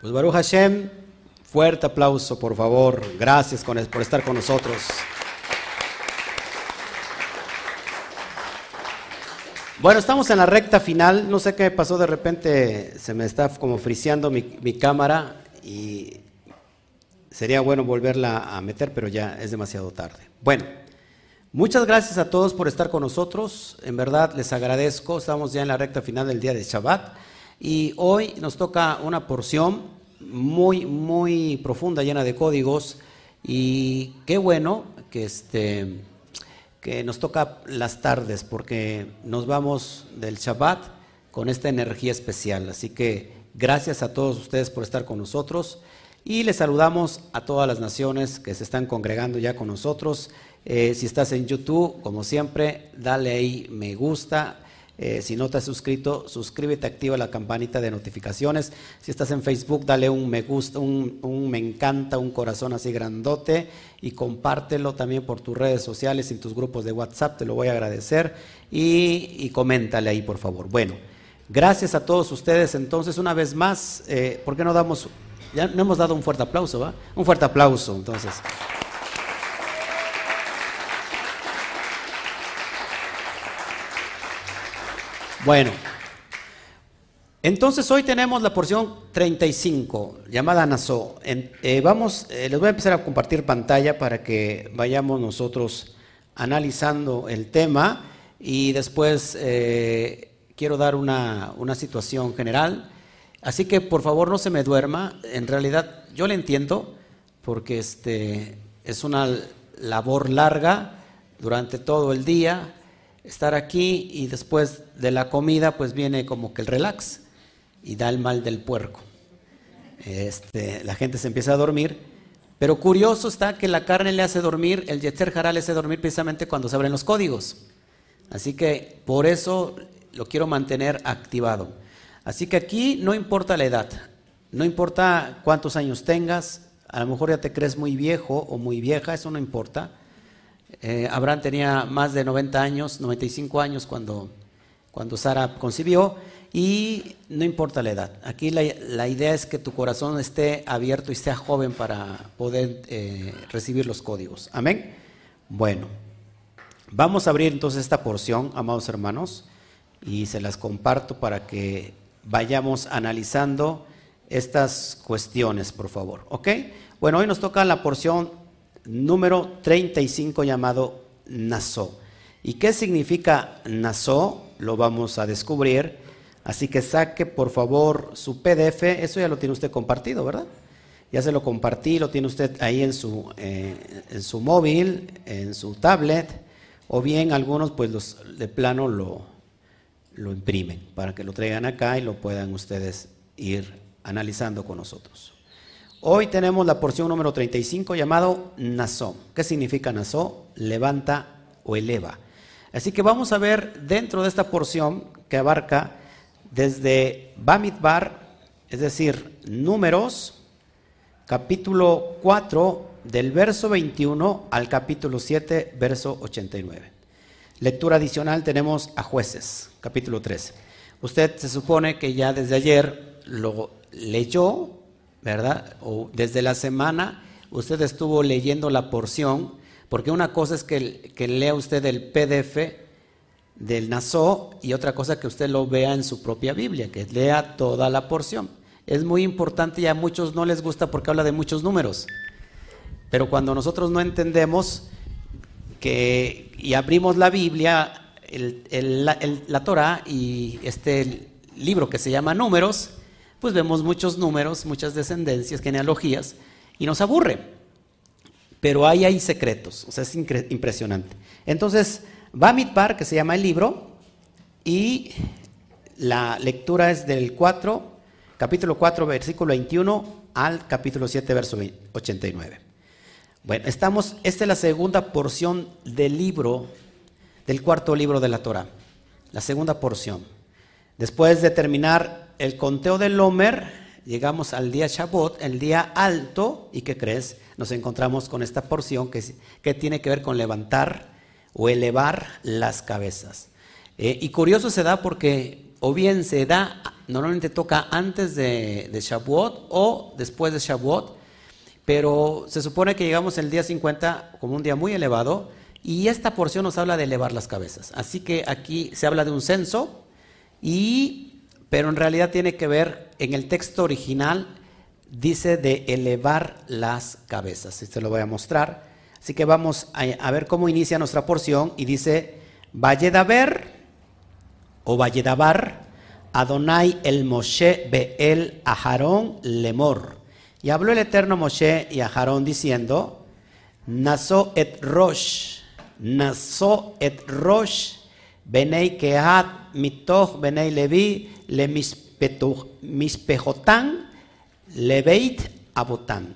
Pues Baruch Hashem, fuerte aplauso por favor. Gracias por estar con nosotros. Bueno, estamos en la recta final. No sé qué pasó, de repente se me está como friseando mi, mi cámara y sería bueno volverla a meter, pero ya es demasiado tarde. Bueno, muchas gracias a todos por estar con nosotros. En verdad les agradezco. Estamos ya en la recta final del día de Shabbat. Y hoy nos toca una porción muy, muy profunda, llena de códigos. Y qué bueno que, este, que nos toca las tardes, porque nos vamos del Shabbat con esta energía especial. Así que gracias a todos ustedes por estar con nosotros. Y les saludamos a todas las naciones que se están congregando ya con nosotros. Eh, si estás en YouTube, como siempre, dale ahí me gusta eh, si no te has suscrito, suscríbete, activa la campanita de notificaciones. Si estás en Facebook, dale un me gusta, un, me encanta, un corazón así grandote y compártelo también por tus redes sociales y tus grupos de WhatsApp, te lo voy a agradecer. Y, coméntale ahí, por favor. Bueno, gracias a todos ustedes. Entonces, una vez más, eh, ¿por qué no damos, ya no hemos dado un fuerte aplauso, ¿va? Un fuerte aplauso, entonces. Bueno, entonces hoy tenemos la porción 35, llamada Naso. Eh, vamos, eh, les voy a empezar a compartir pantalla para que vayamos nosotros analizando el tema y después eh, quiero dar una, una, situación general. Así que por favor no se me duerma. En realidad yo le entiendo porque este, es una labor larga durante todo el día estar aquí y después de la comida pues viene como que el relax y da el mal del puerco. Este, la gente se empieza a dormir, pero curioso está que la carne le hace dormir, el Yetzer Hará le hace dormir precisamente cuando se abren los códigos. Así que por eso lo quiero mantener activado. Así que aquí no importa la edad, no importa cuántos años tengas, a lo mejor ya te crees muy viejo o muy vieja, eso no importa. Eh, Abraham tenía más de 90 años, 95 años cuando, cuando Sara concibió y no importa la edad. Aquí la, idea es que tu corazón esté abierto y sea joven para poder eh, recibir los códigos. Amén. Bueno, vamos a abrir entonces esta porción, amados hermanos, y se las comparto para que vayamos analizando estas cuestiones, por favor. ¿Ok? Bueno, hoy nos toca la porción número 35 llamado Naso. ¿Y qué significa Naso? Lo vamos a descubrir. Así que saque por favor su PDF. Eso ya lo tiene usted compartido, ¿verdad? Ya se lo compartí, lo tiene usted ahí en su, eh, en su móvil, en su tablet, o bien algunos pues los de plano lo, lo imprimen para que lo traigan acá y lo puedan ustedes ir analizando con nosotros. Hoy tenemos la porción número 35 llamado Naso. ¿Qué significa Naso? Levanta o eleva. Así que vamos a ver dentro de esta porción que abarca desde Bamidbar, es decir, números, capítulo 4, del verso 21 al capítulo 7, verso 89. Lectura adicional tenemos a jueces, capítulo 13. Usted se supone que ya desde ayer lo leyó ¿verdad? O desde la semana usted estuvo leyendo la porción, porque una cosa es que, lea usted el PDF del Naso y otra cosa que usted lo vea en su propia Biblia, que lea toda la porción. Es muy importante y a muchos no les gusta porque habla de muchos números. Pero cuando nosotros no entendemos que y abrimos la Biblia, la Torah y este libro que se llama Números, pues vemos muchos números, muchas descendencias, genealogías, y nos aburre. Pero ahí hay secretos, o sea, es impresionante. Entonces, Bamidbar, que se llama el libro, y la lectura es del 4, capítulo 4, versículo 21 al capítulo 7, verso 89. Bueno, estamos, esta es la segunda porción del libro, del cuarto libro de la Torah, la segunda porción. Después de terminar el conteo del Lomer, llegamos al día Shabbat, el día alto, ¿y qué crees? Nos encontramos con esta porción que, tiene que ver con levantar o elevar las cabezas. Eh, y curioso se da porque o bien se da, normalmente toca antes de, de o después de Shavuot, pero se supone que llegamos el día 50 como un día muy elevado y esta porción nos habla de elevar las cabezas. Así que aquí se habla de un censo y pero en realidad tiene que ver en el texto original dice de elevar las cabezas. Esto lo voy a mostrar. Así que vamos a, ver cómo inicia nuestra porción y dice Valledaber o Valledabar Adonai el Moshe Beel Aharón Lemor. Y habló el eterno Moshe y Aharón diciendo, Naso et Rosh, Naso et Rosh, Benei Kehat, Mitoch, Benei Levi, Le Mispejotan, Leveit Abotan.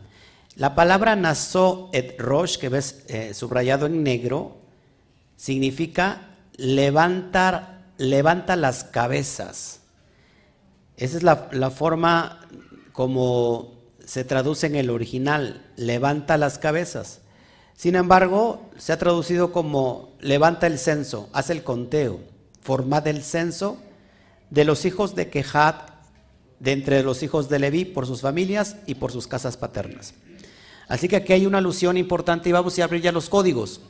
La palabra Naso et Rosh, que ves eh, subrayado en negro, significa levantar, levanta las cabezas. Esa es la, la forma como se traduce en el original, levanta las cabezas. Sin embargo, se ha traducido como levanta el censo, hace el conteo, formad el censo de los hijos de Kehat, de entre los hijos de Leví, por sus familias y por sus casas paternas. Así que aquí hay una alusión importante y vamos a abrir ya los códigos.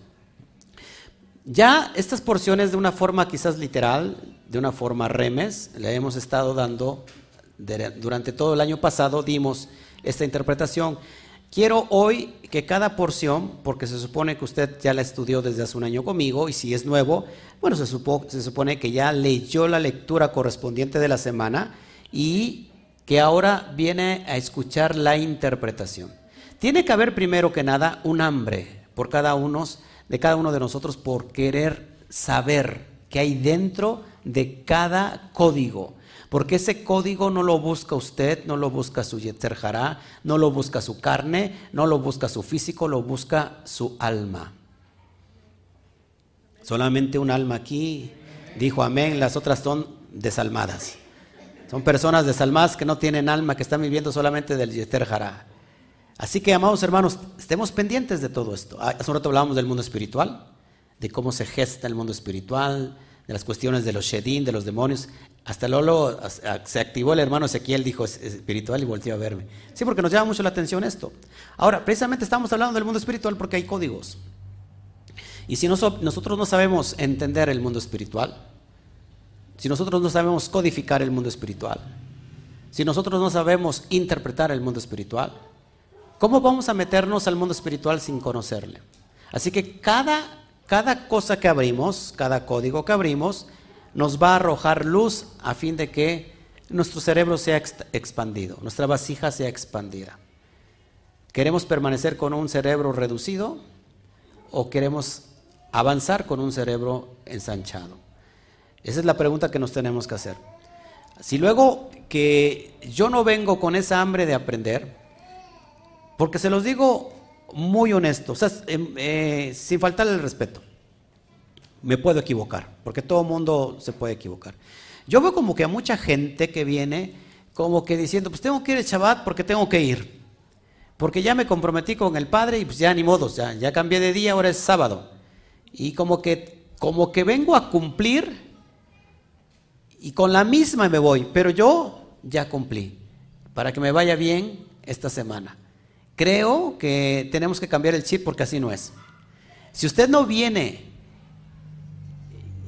Ya estas porciones de una forma quizás literal, de una forma remes, le hemos estado dando durante todo el año pasado, dimos esta interpretación. Quiero hoy que cada porción, porque se supone que usted ya la estudió desde hace un año conmigo, y si es nuevo, bueno, se, se supone que ya leyó la lectura correspondiente de la semana y que ahora viene a escuchar la interpretación. Tiene que haber primero que nada un hambre por cada uno, de cada uno de nosotros por querer saber qué hay dentro de cada código. Porque ese código no lo busca usted, no lo busca su Yetzer no lo busca su carne, no lo busca su físico, lo busca su alma. Solamente un alma aquí dijo amén, las otras son desalmadas. Son personas desalmadas que no tienen alma, que están viviendo solamente del Yetzer Así que, amados hermanos, estemos pendientes de todo esto. Ah, hace un rato hablábamos del mundo espiritual, de cómo se gesta el mundo espiritual, de las cuestiones de los Shedin, de los demonios. Hasta luego se activó el hermano Ezequiel, dijo espiritual y volteó a verme. Sí, porque nos llama mucho la atención esto. Ahora, precisamente estamos hablando del mundo espiritual porque hay códigos. Y si nosotros no sabemos entender el mundo espiritual, si nosotros no sabemos codificar el mundo espiritual, si nosotros no sabemos interpretar el mundo espiritual, ¿cómo vamos a meternos al mundo espiritual sin conocerle? Así que cada, cada cosa que abrimos, cada código que abrimos, nos va a arrojar luz a fin de que nuestro cerebro sea expandido, nuestra vasija sea expandida. ¿Queremos permanecer con un cerebro reducido o queremos avanzar con un cerebro ensanchado? Esa es la pregunta que nos tenemos que hacer. Si luego que yo no vengo con esa hambre de aprender, porque se los digo muy honesto, em, eh, sin faltarle el respeto, me puedo equivocar, porque todo mundo se puede equivocar. Yo veo como que a mucha gente que viene como que diciendo, pues tengo que ir el Shabbat porque tengo que ir. Porque ya me comprometí con el Padre y pues ya ni modo, ya, ya cambié de día, ahora es sábado. Y como que, como que vengo a cumplir y con la misma me voy, pero yo ya cumplí, para que me vaya bien esta semana. Creo que tenemos que cambiar el chip porque así no es. Si usted no viene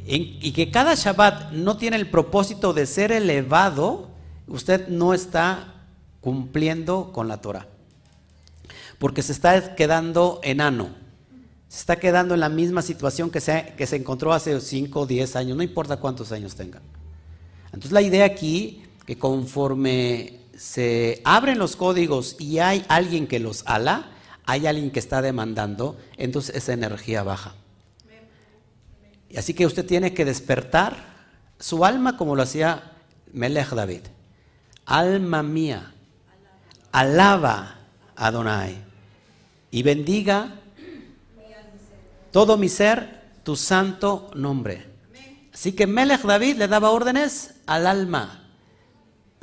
y que cada Shabbat no tiene el propósito de ser elevado, usted no está cumpliendo con la Torah. Porque se está quedando enano. Se está quedando en la misma situación que se, que se encontró hace 5 o 10 años, no importa cuántos años tenga. Entonces la idea aquí, que conforme se abren los códigos y hay alguien que los ala, hay alguien que está demandando, entonces esa energía baja. Así que usted tiene que despertar su alma como lo hacía Melech David. Alma mía, alaba a Adonai y bendiga todo mi ser tu santo nombre. Así que Melech David le daba órdenes al alma,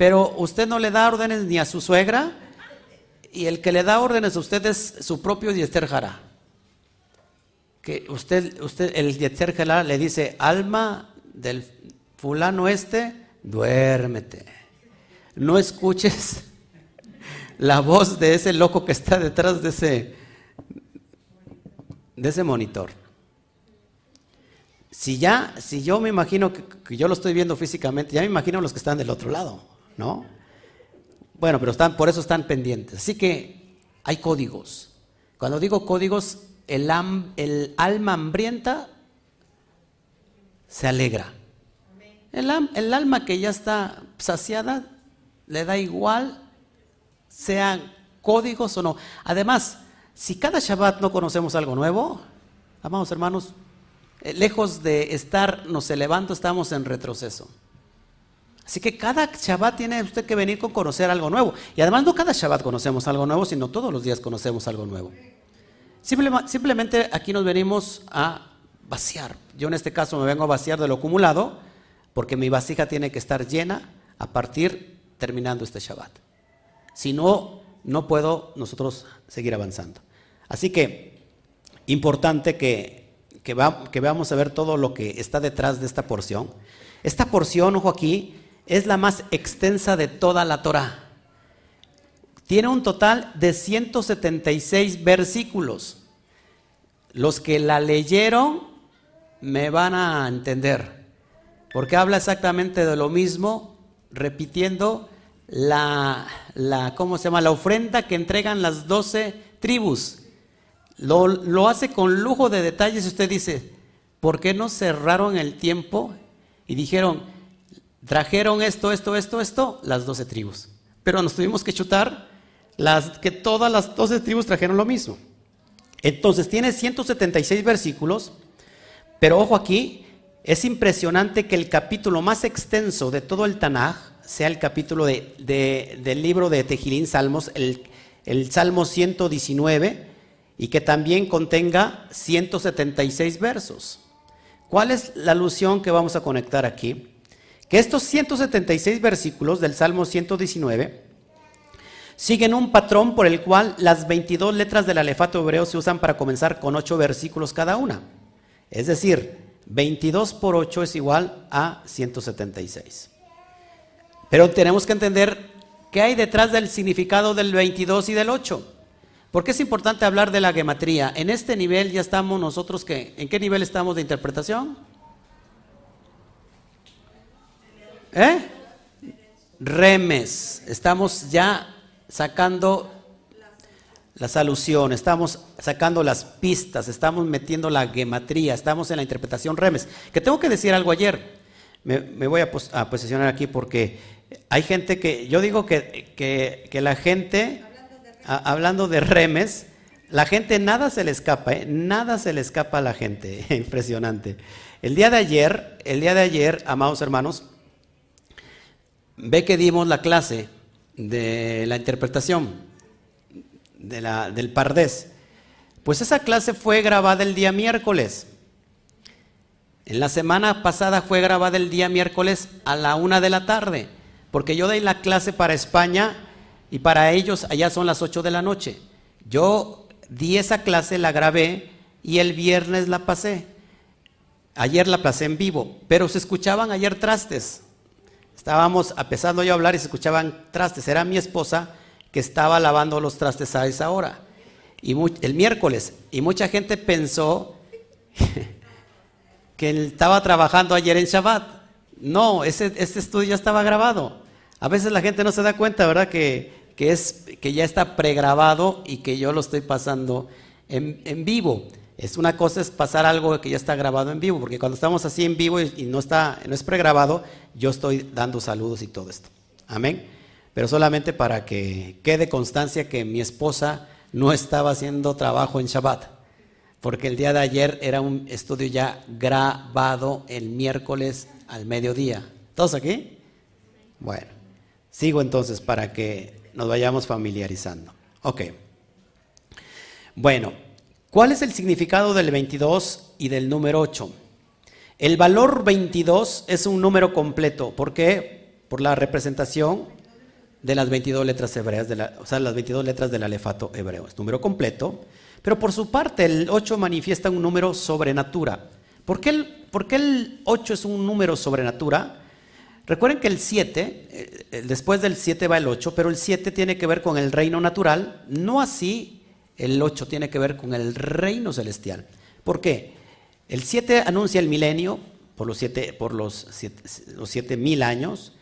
pero usted no le da órdenes ni a su suegra y el que le da órdenes a usted es su propio Yester que usted, usted el Yetzer le dice, alma del fulano este, duérmete. No escuches la voz de ese loco que está detrás de ese, de ese monitor. Si ya, si yo me imagino que, yo lo estoy viendo físicamente, ya me imagino los que están del otro lado, ¿no? Bueno, pero están, por eso están pendientes. Así que hay códigos. Cuando digo códigos, el, alma hambrienta se alegra. El, el, alma que ya está saciada le da igual sean códigos o no. Además, si cada Shabbat no conocemos algo nuevo, amados hermanos, eh, lejos de estarnos elevando, estamos en retroceso. Así que cada Shabbat tiene usted que venir con conocer algo nuevo. Y además no cada Shabbat conocemos algo nuevo, sino todos los días conocemos algo nuevo. simplemente aquí nos venimos a vaciar. Yo en este caso me vengo a vaciar de lo acumulado, porque mi vasija tiene que estar llena a partir terminando este Shabbat. Si no, no puedo nosotros seguir avanzando. Así que, importante que, que, veamos a ver todo lo que está detrás de esta porción. Esta porción, ojo aquí, es la más extensa de toda la Torah. Tiene un total de 176 versículos. Los que la leyeron me van a entender, porque habla exactamente de lo mismo, repitiendo la, la, ¿cómo se llama? La ofrenda que entregan las doce tribus. Lo, hace con lujo de detalles. Usted dice, ¿por qué no cerraron el tiempo y dijeron, trajeron esto, esto, esto, esto, las doce tribus? Pero nos tuvimos que chutar las, que todas las doce tribus trajeron lo mismo. Entonces tiene 176 versículos, pero ojo aquí, es impresionante que el capítulo más extenso de todo el Tanaj sea el capítulo de, del libro de Tejilín Salmos, el, el Salmo 119, y que también contenga 176 versos. ¿Cuál es la alusión que vamos a conectar aquí? Que estos 176 versículos del Salmo 119 siguen un patrón por el cual las 22 letras del alefato hebreo se usan para comenzar con 8 versículos cada una. Es decir, 22 por 8 es igual a 176. Pero tenemos que entender qué hay detrás del significado del 22 y del 8. ¿Por qué es importante hablar de la gematría? En este nivel ya estamos nosotros, que, ¿en qué nivel estamos de interpretación? ¿Eh? Remes. Estamos ya sacando las alusiones, estamos sacando las pistas, estamos metiendo la gematría, estamos en la interpretación remes. Que tengo que decir algo ayer. Me, voy a, a, posicionar aquí porque hay gente que, yo digo que, la gente, hablando de remes, la gente nada se le escapa, ¿eh? nada se le escapa a la gente, impresionante. El día de ayer, el día de ayer, amados hermanos, ve que dimos la clase de la interpretación de la, del Pardés. Pues esa clase fue grabada el día miércoles. En la semana pasada fue grabada el día miércoles a la una de la tarde porque yo doy la clase para España y para ellos allá son las 8 de la noche. Yo di esa clase, la grabé y el viernes la pasé. Ayer la pasé en vivo, pero se escuchaban ayer trastes. Estábamos empezando yo a hablar y se escuchaban trastes. Era mi esposa que estaba lavando los trastes a esa hora. Y el miércoles. Y mucha gente pensó que estaba trabajando ayer en Shabbat. No, ese, estudio ya estaba grabado. A veces la gente no se da cuenta, ¿verdad? Que, es, que ya está pregrabado y que yo lo estoy pasando en, vivo. Es una cosa es pasar algo que ya está grabado en vivo, porque cuando estamos así en vivo y, no, está, no es pregrabado, yo estoy dando saludos y todo esto. Amén. Pero solamente para que quede constancia que mi esposa no estaba haciendo trabajo en Shabbat, porque el día de ayer era un estudio ya grabado el miércoles al mediodía. ¿Todos aquí? Bueno. Sigo entonces para que nos vayamos familiarizando. Ok. Bueno, ¿cuál es el significado del 22 y del número 8? El valor 22 es un número completo. ¿Por qué? Por la representación de las 22 letras hebreas, o sea, las 22 letras del alefato hebreo. Es número completo. Pero por su parte, el 8 manifiesta un número sobrenatura. ¿Por qué el, por qué el 8 es un número sobrenatura? Recuerden que el 7, eh, después del 7 va el 8, pero el 7 tiene que ver con el reino natural, no así el 8 tiene que ver con el reino celestial. ¿Por qué? El 7 anuncia el milenio por los 7 por los los siete mil años,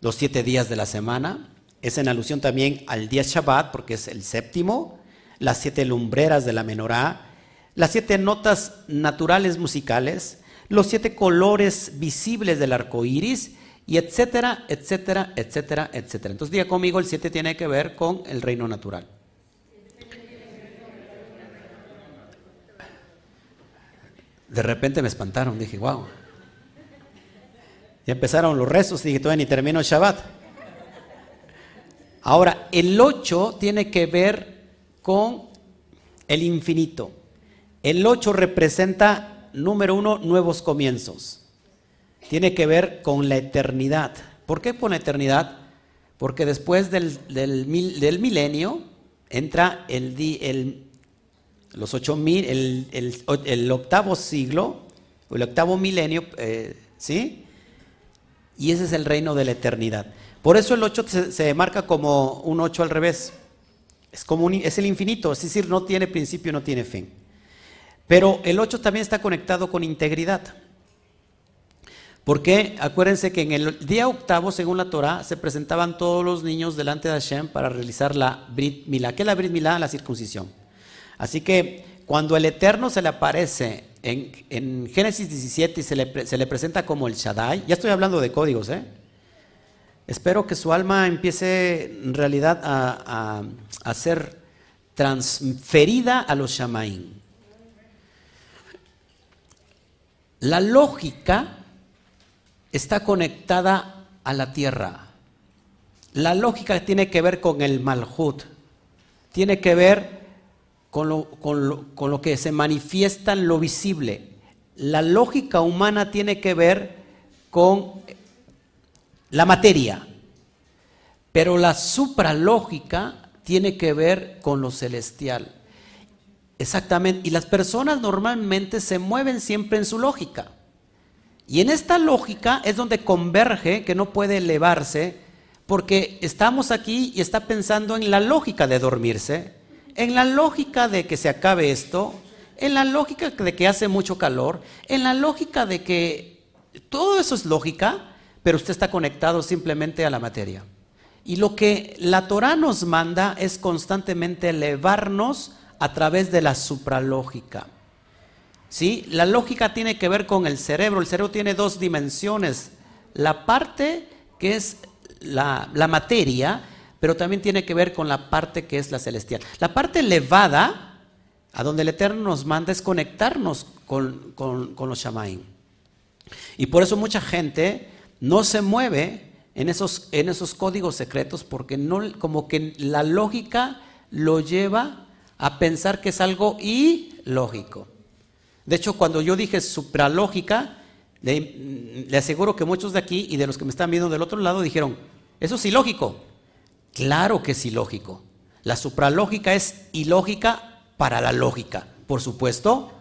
los 7 días de la semana. Es en alusión también al día Shabbat, porque es el séptimo, las siete lumbreras de la menorá, las siete notas naturales musicales, los siete colores visibles del arco iris, y etcétera, etcétera, etcétera, etcétera. Entonces diga conmigo, el 7 tiene que ver con el reino natural. De repente me espantaron, dije, wow. Ya empezaron los rezos, dije, todavía ni termino el Shabbat. Ahora, el 8 tiene que ver con el infinito. El 8 representa, número uno, nuevos comienzos. Tiene que ver con la eternidad. ¿Por qué con la eternidad? Porque después del, del, milenio entra el, el, los mil, el, octavo siglo, el octavo milenio, eh, ¿sí? Y ese es el reino de la eternidad. Por eso el 8 se, marca como un 8 al revés. Es, como es el infinito, es decir, no tiene principio, no tiene fin. Pero el 8 también está conectado con integridad. Porque acuérdense que en el día octavo, según la Torah, se presentaban todos los niños delante de Hashem para realizar la Brit Milá. ¿Qué es la Brit Milá? La circuncisión. Así que cuando el Eterno se le aparece en, Génesis 17 y se le, presenta como el Shaddai, ya estoy hablando de códigos, ¿eh? Espero que su alma empiece en realidad a, ser transferida a los Shamaín. La lógica está conectada a la tierra. La lógica tiene que ver con el Malhut, tiene que ver con lo, que se manifiesta en lo visible. La lógica humana tiene que ver con la materia, pero la supralógica tiene que ver con lo celestial. Exactamente, y las personas normalmente se mueven siempre en su lógica. Y en esta lógica es donde converge que no puede elevarse, porque estamos aquí y está pensando en la lógica de dormirse, en la lógica de que se acabe esto, en la lógica de que hace mucho calor, en la lógica de que todo eso es lógica, pero usted está conectado simplemente a la materia. Y lo que la Torah nos manda es constantemente elevarnos a través de la supralógica. ¿Sí? La lógica tiene que ver con el cerebro. El cerebro tiene dos dimensiones. La parte que es la, la materia pero también tiene que ver con la parte que es la celestial. La parte elevada, a donde el Eterno nos manda, es conectarnos con, los Shamaim. Y por eso mucha gente no se mueve en esos, en esos códigos secretos, porque no, como que la lógica lo lleva a pensar que es algo ilógico. De hecho, cuando yo dije supralógica, le, le aseguro que muchos de aquí y de los que me están viendo del otro lado dijeron, eso es ilógico. Claro que es ilógico. La supralógica es ilógica para la lógica, por supuesto,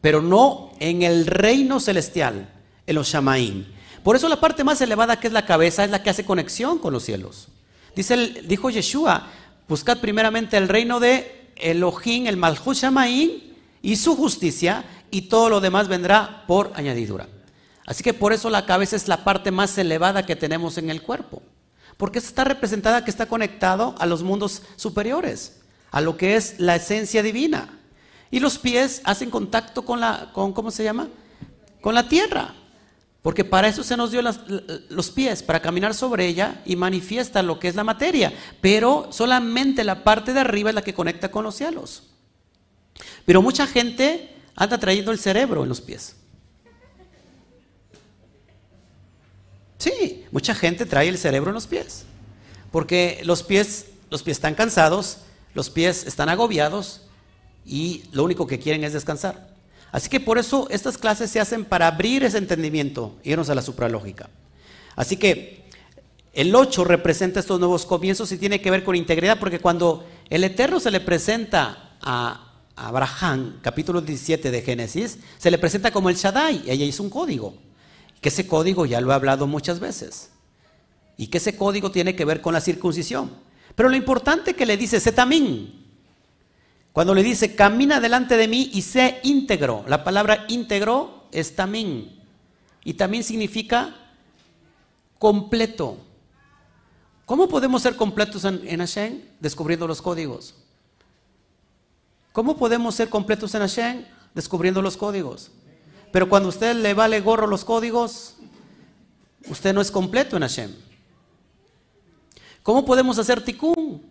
pero no en el reino celestial, en los Shamaim. Por eso la parte más elevada que es la cabeza es la que hace conexión con los cielos. Dice dijo Yeshua, buscad primeramente el reino de Elohim, el Malchut Shamaim y su justicia y todo lo demás vendrá por añadidura. Así que por eso la cabeza es la parte más elevada que tenemos en el cuerpo. Porque está representada que está conectado a los mundos superiores, a lo que es la esencia divina. Y los pies hacen contacto con la, con, ¿cómo se llama? Con la tierra. Porque para eso se nos dio los pies, para caminar sobre ella y manifiesta lo que es la materia. Pero solamente la parte de arriba es la que conecta con los cielos. Pero mucha gente anda trayendo el cerebro en los pies. Sí, mucha gente trae el cerebro en los pies, porque los pies, los pies están cansados, los pies están agobiados y lo único que quieren es descansar. Así que por eso estas clases se hacen para abrir ese entendimiento, irnos a la supralógica. Así que el 8 representa estos nuevos comienzos y tiene que ver con integridad, porque cuando el Eterno se le presenta a Abraham, capítulo 17 de Génesis, se le presenta como el Shaddai, y ella hizo un código. Que ese código ya lo he hablado muchas veces. Y que ese código tiene que ver con la circuncisión. Pero lo importante que le dice tamín cuando le dice, camina delante de mí y sé íntegro. La palabra íntegro es tamín. Y también significa completo. ¿Cómo podemos ser completos en, en Hashem? Descubriendo los códigos. ¿Cómo podemos ser completos en Hashem? Descubriendo los códigos. Pero cuando usted le vale gorro los códigos, usted no es completo en Hashem. ¿Cómo podemos hacer tikkun?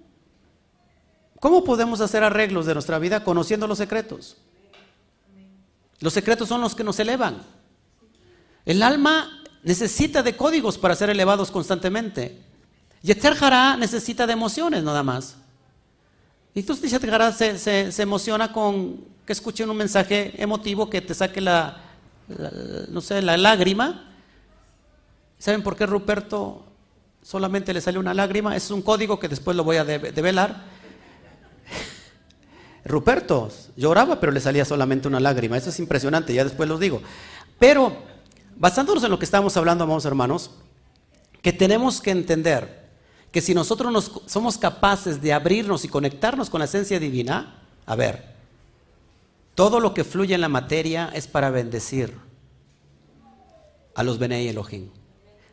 ¿Cómo podemos hacer arreglos de nuestra vida conociendo los secretos? Los secretos son los que nos elevan. El alma necesita de códigos para ser elevados constantemente. Yetzer Hará necesita de emociones nada más. Y entonces se, emociona con que escuchen un mensaje emotivo que te saque la, no sé, la lágrima. ¿Saben por qué Ruperto solamente le sale una lágrima? Es un código que después lo voy a develar. Ruperto lloraba, pero le salía solamente una lágrima. Eso es impresionante, ya después lo digo. Pero, basándonos en lo que estamos hablando, amados hermanos, que tenemos que entender que si nosotros nos, somos capaces de abrirnos y conectarnos con la esencia divina, a ver, todo lo que fluye en la materia es para bendecir a los Benei Elohim.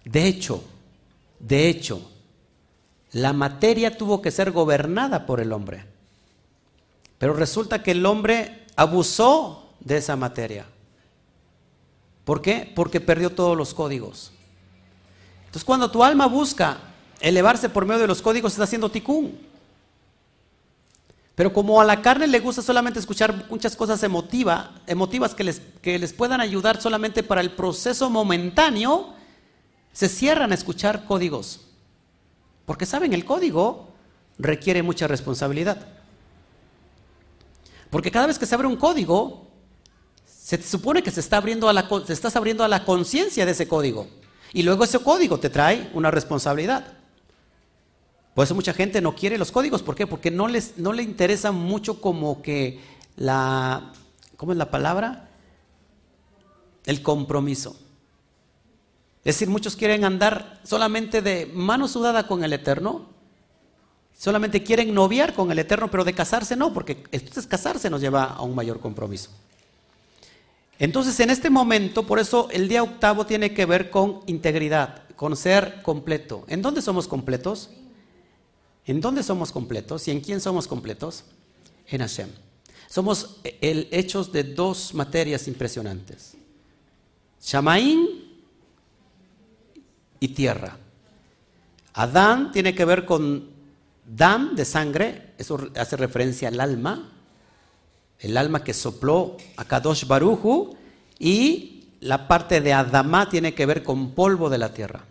De hecho, de hecho, la materia tuvo que ser gobernada por el hombre. Pero resulta que el hombre abusó de esa materia. ¿Por qué? Porque perdió todos los códigos. Entonces cuando tu alma busca elevarse por medio de los códigos, está haciendo ticún. Pero como a la carne le gusta solamente escuchar muchas cosas emotivas que les, que les puedan ayudar solamente para el proceso momentáneo, se cierran a escuchar códigos. Porque saben, el código requiere mucha responsabilidad. Porque cada vez que se abre un código, se supone que se está abriendo a la, estás abriendo a la conciencia de ese código. Y luego ese código te trae una responsabilidad. Por eso mucha gente no quiere los códigos. ¿Por qué? Porque no, les, no le interesa mucho como que la... ¿Cómo es la palabra? El compromiso. Es decir, muchos quieren andar solamente de mano sudada con el Eterno Solamente quieren noviar con el Eterno, pero de casarse no, porque entonces casarse nos lleva a un mayor compromiso. Entonces, en este momento, por eso el día octavo tiene que ver con integridad, con ser completo. ¿En dónde somos completos? ¿En dónde somos completos? ¿Y en quién somos completos? En Hashem. Somos el, hechos de dos materias impresionantes. Shamaín y tierra. Adán tiene que ver con Dam de sangre, eso hace referencia al alma, el alma que sopló a Kadosh Baruju, y la parte de Adamá tiene que ver con polvo de la tierra.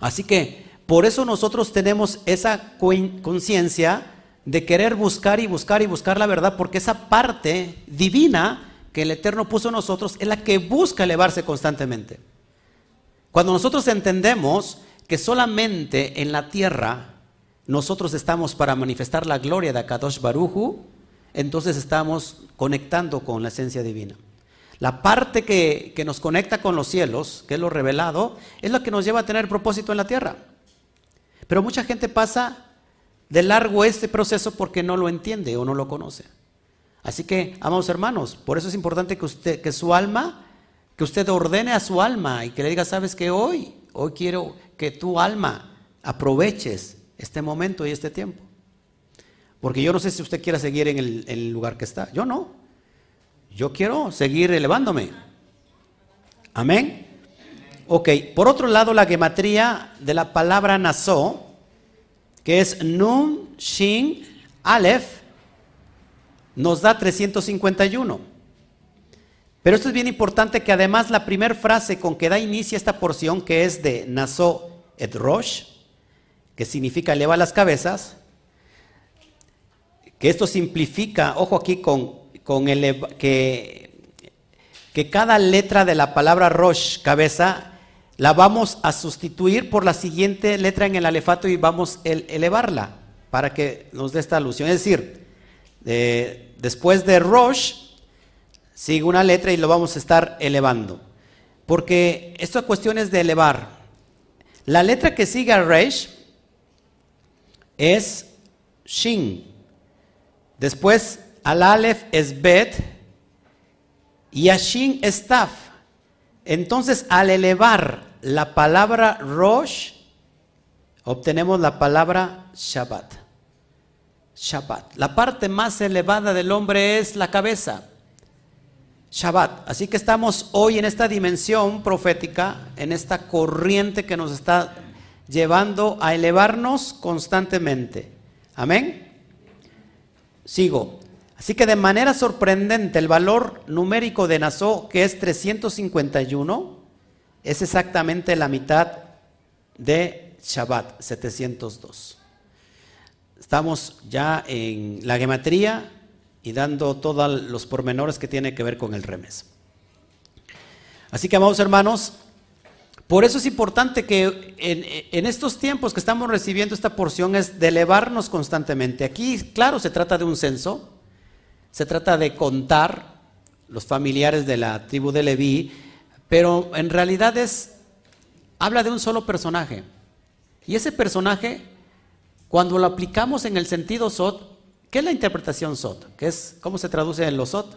Así que por eso nosotros tenemos esa conciencia de querer buscar y buscar y buscar la verdad, porque esa parte divina que el Eterno puso en nosotros es la que busca elevarse constantemente. Cuando nosotros entendemos que solamente en la tierra nosotros estamos para manifestar la gloria de Akadosh Baruju, entonces estamos conectando con la esencia divina. La parte que, que, nos conecta con los cielos, que es lo revelado, es lo que nos lleva a tener propósito en la tierra. Pero mucha gente pasa de largo este proceso porque no lo entiende o no lo conoce. Así que, amados hermanos, por eso es importante que usted, que su alma, que usted ordene a su alma y que le diga, sabes que hoy, hoy quiero que tu alma aproveches este momento y este tiempo. Porque yo no sé si usted quiera seguir en el, lugar que está. Yo no. Yo quiero seguir elevándome. Amén. Ok, por otro lado, la gematría de la palabra Naso, que es Nun, Shin, Aleph, nos da 351. Pero esto es bien importante que además la primera frase con que da inicio esta porción, que es de Naso et Rosh, que significa eleva las cabezas, que esto simplifica, ojo aquí con, con que, que cada letra de la palabra Rosh, cabeza, la vamos a sustituir por la siguiente letra en el alefato y vamos a elevarla para que nos dé esta alusión. Es decir, después de Rosh, sigue una letra y lo vamos a estar elevando. porque esta cuestión es de elevar. La letra que sigue a Reish es Shin. Después al Aleph es Bet y a Shin es Taf. Entonces, al elevar la palabra Rosh, obtenemos la palabra Shabbat. Shabbat. La parte más elevada del hombre es la cabeza. Shabbat. Así que estamos hoy en esta dimensión profética, en esta corriente que nos está llevando a elevarnos constantemente. Amén. Sigo. Así que de manera sorprendente el valor numérico de Nazó, que es 351, es exactamente la mitad de Shabbat, 702. Estamos ya en la gematría y dando todos los pormenores que tiene que ver con el remes. Así que, amados hermanos, por eso es importante que en, estos tiempos que estamos recibiendo esta porción es de elevarnos constantemente. Aquí, claro, se trata de un censo, se trata de contar los familiares de la tribu de Leví, pero en realidad es, habla de un solo personaje. Y ese personaje cuando lo aplicamos en el sentido SOT, ¿qué es la interpretación SOT? ¿Qué es, ¿Cómo se traduce en los SOT?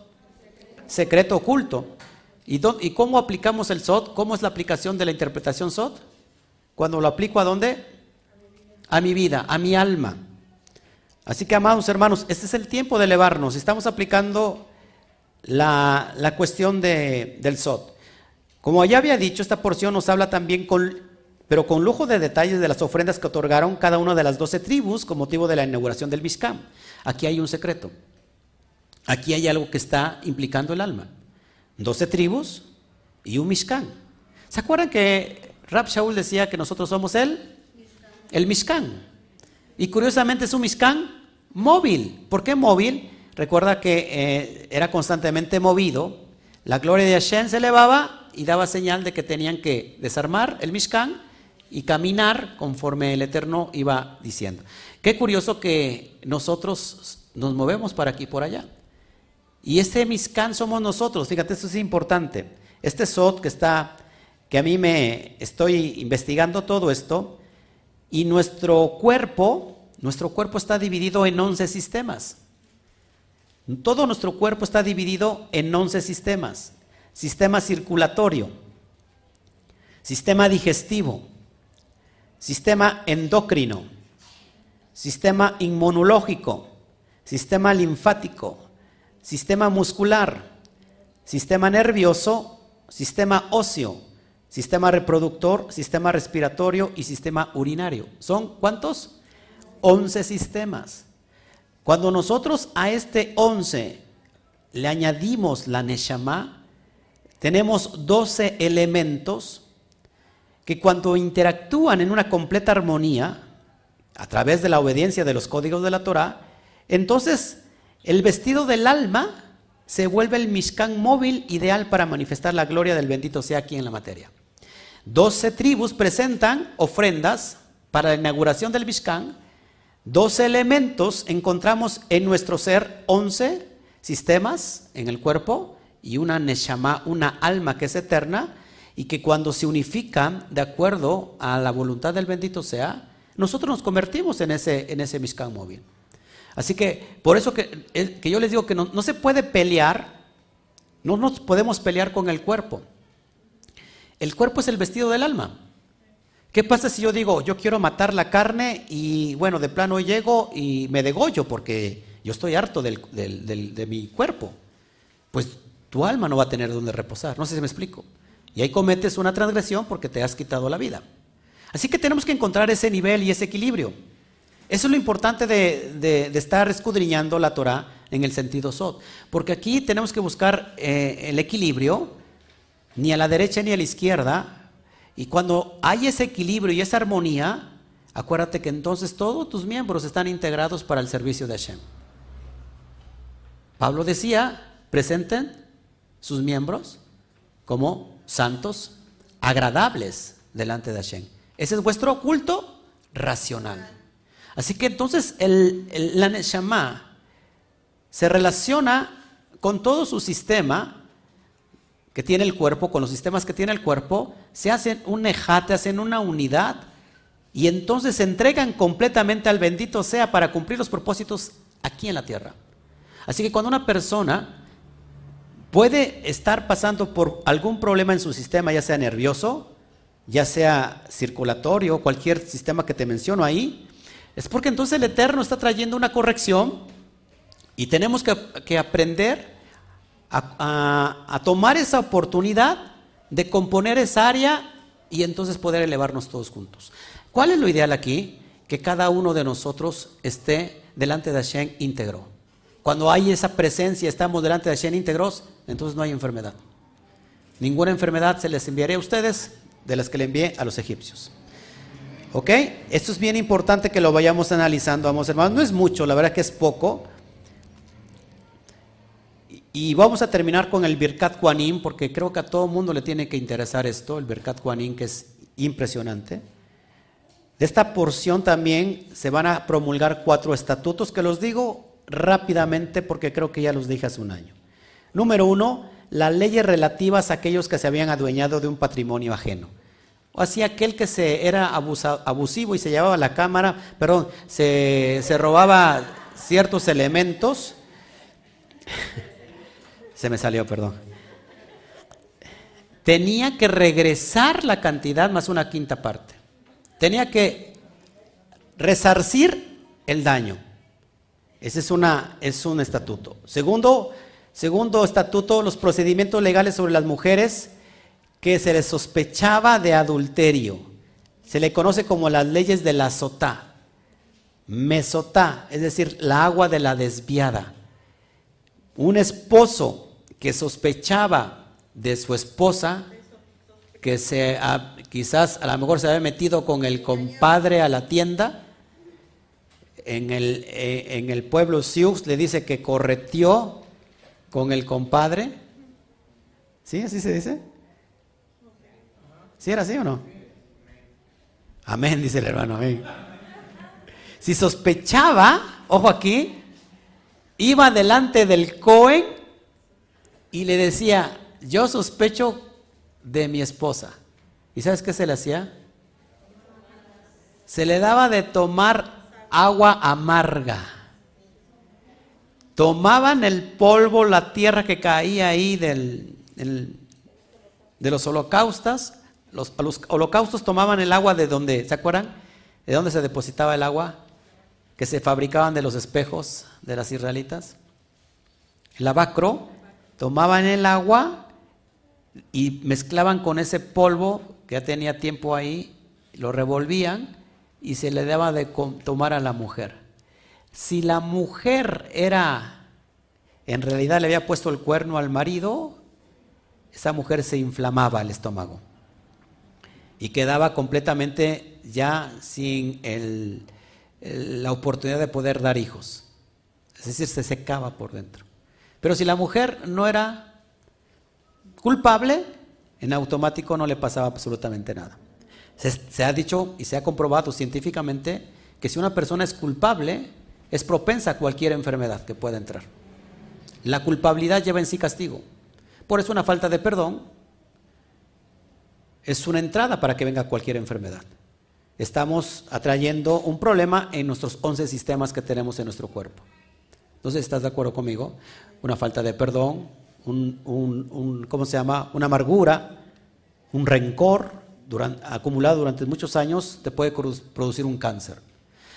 Secreto oculto. ¿Y, ¿Y cómo aplicamos el SOT? ¿Cómo es la aplicación de la interpretación SOT? Cuando lo aplico a dónde? A mi vida, a mi alma. Así que, amados hermanos, este es el tiempo de elevarnos. Estamos aplicando la, la cuestión de, del SOT. Como ya había dicho, esta porción nos habla también con pero con lujo de detalles de las ofrendas que otorgaron cada una de las doce tribus con motivo de la inauguración del Mishkan. Aquí hay un secreto. Aquí hay algo que está implicando el alma. Doce tribus y un Mishkan. ¿Se acuerdan que Rab Shaul decía que nosotros somos el? El Mishkan. Y curiosamente es un Mishkan móvil. ¿Por qué móvil? Recuerda que eh, era constantemente movido. La gloria de Hashem se elevaba y daba señal de que tenían que desarmar el Mishkan y caminar conforme el Eterno iba diciendo. Qué curioso que nosotros nos movemos para aquí y por allá. Y este Miscán somos nosotros, fíjate, esto es importante. Este Sot que está, que a mí me estoy investigando todo esto, y nuestro cuerpo, nuestro cuerpo está dividido en 11 sistemas. Todo nuestro cuerpo está dividido en 11 sistemas. Sistema circulatorio, sistema digestivo, sistema endocrino, sistema inmunológico, sistema linfático, sistema muscular, sistema nervioso, sistema óseo, sistema reproductor, sistema respiratorio y sistema urinario. ¿Son cuántos? 11 sistemas. Cuando nosotros a este 11 le añadimos la Neshama, tenemos 12 elementos que cuando interactúan en una completa armonía, a través de la obediencia de los códigos de la Torah, entonces el vestido del alma se vuelve el Mishkan móvil ideal para manifestar la gloria del bendito sea aquí en la materia. Doce tribus presentan ofrendas para la inauguración del Mishkan. Doce elementos encontramos en nuestro ser, once sistemas en el cuerpo y una Neshama, una alma que es eterna y que cuando se unifican de acuerdo a la voluntad del bendito sea, nosotros nos convertimos en ese, en ese Mishkan móvil. Así que por eso que, eh, que yo les digo que no, no, se puede pelear, no nos podemos pelear con el cuerpo. El cuerpo es el vestido del alma. ¿Qué pasa si yo digo, yo quiero matar la carne y bueno, de plano llego y me degollo porque yo estoy harto del, del, de mi cuerpo? Pues tu alma no va a tener donde reposar. No sé si me explico. Y ahí cometes una transgresión porque te has quitado la vida. Así que tenemos que encontrar ese nivel y ese equilibrio. Eso es lo importante de, estar escudriñando la Torah en el sentido Sot. Porque aquí tenemos que buscar eh, el equilibrio, ni a la derecha ni a la izquierda. Y cuando hay ese equilibrio y esa armonía, acuérdate que entonces todos tus miembros están integrados para el servicio de Hashem. Pablo decía, presenten sus miembros como santos, agradables delante de Hashem. Ese es vuestro culto racional. Así que entonces el, la Neshama se relaciona con todo su sistema que tiene el cuerpo, con los sistemas que tiene el cuerpo, se hacen un nejate, hacen una unidad y entonces se entregan completamente al bendito sea para cumplir los propósitos aquí en la tierra. Así que cuando una persona puede estar pasando por algún problema en su sistema, ya sea nervioso, ya sea circulatorio, cualquier sistema que te menciono ahí, es porque entonces el Eterno está trayendo una corrección y tenemos que, aprender a, tomar esa oportunidad de componer esa área y entonces poder elevarnos todos juntos. ¿Cuál es lo ideal aquí? Que cada uno de nosotros esté delante de Hashem íntegro. Cuando hay esa presencia, estamos delante de Hashem íntegros, entonces no hay enfermedad. Ninguna enfermedad se les enviaré a ustedes de las que le envié a los egipcios. ¿Ok? Esto es bien importante que lo vayamos analizando, vamos hermanos. No es mucho, la verdad que es poco, y vamos a terminar con el Birkat Kuanim, porque creo que a todo mundo le tiene que interesar esto, el Birkat Kuanim, que es impresionante. De esta porción también se van a promulgar cuatro estatutos que los digo rápidamente porque creo que ya los dije hace un año. Número uno, las leyes relativas a aquellos que se habían adueñado de un patrimonio ajeno. O así aquel que se era abusivo y se llevaba la cámara, perdón, se robaba ciertos elementos. Se me salió, perdón. Tenía que regresar la cantidad más una quinta parte. Tenía que resarcir el daño. Ese es, una, es un estatuto. Segundo, segundo estatuto, los procedimientos legales sobre las mujeres que se les sospechaba de adulterio. Se le conoce como las leyes de la sotá. Mesotá, es decir, la agua de la desviada. Un esposo que sospechaba de su esposa, que se, quizás a lo mejor se había metido con el compadre a la tienda, en el, eh, en el pueblo Sioux le dice que correteó con el compadre. ¿Sí? ¿Así se dice? ¿Sí era así o no? Amén, dice el hermano, amén. Si sospechaba, ojo aquí, iba delante del Cohen y le decía, yo sospecho de mi esposa. ¿Y sabes qué se le hacía? Se le daba de tomar agua amarga. Tomaban el polvo, la tierra que caía ahí del, de los holocaustos. Los, los holocaustos tomaban el agua de donde, ¿se acuerdan? De dónde se depositaba el agua que se fabricaban de los espejos de las israelitas. El abacro tomaban el agua y mezclaban con ese polvo que ya tenía tiempo ahí, lo revolvían y se le daba de tomar a la mujer. Si la mujer era, en realidad le había puesto el cuerno al marido, esa mujer se inflamaba el estómago y quedaba completamente ya sin la oportunidad de poder dar hijos. Es decir, se secaba por dentro. Pero si la mujer no era culpable, en automático no le pasaba absolutamente nada. Se, ha dicho y se ha comprobado científicamente que si una persona es culpable, es propensa a cualquier enfermedad que pueda entrar. La culpabilidad lleva en sí castigo. Por eso una falta de perdón es una entrada para que venga cualquier enfermedad. Estamos atrayendo un problema en nuestros 11 sistemas que tenemos en nuestro cuerpo. Entonces, ¿estás de acuerdo conmigo? Una falta de perdón, un, ¿cómo se llama? Una amargura, un rencor acumulado durante muchos años te puede producir un cáncer.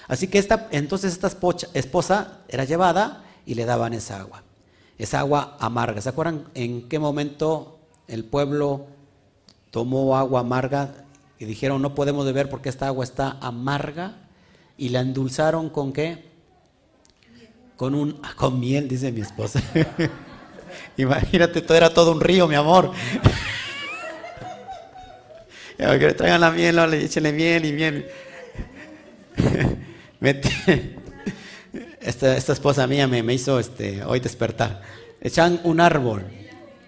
Así que esta, entonces esta esposa era llevada y le daban esa agua. Esa agua amarga. ¿Se acuerdan en qué momento el pueblo tomó agua amarga y dijeron no podemos beber porque esta agua está amarga? Y la endulzaron con qué? Con un con miel, dice mi esposa. Imagínate, todo era todo un río, mi amor. que traigan la miel, le miel y miel. esta, esta, esposa mía me, me, hizo este, hoy despertar. Echan un árbol,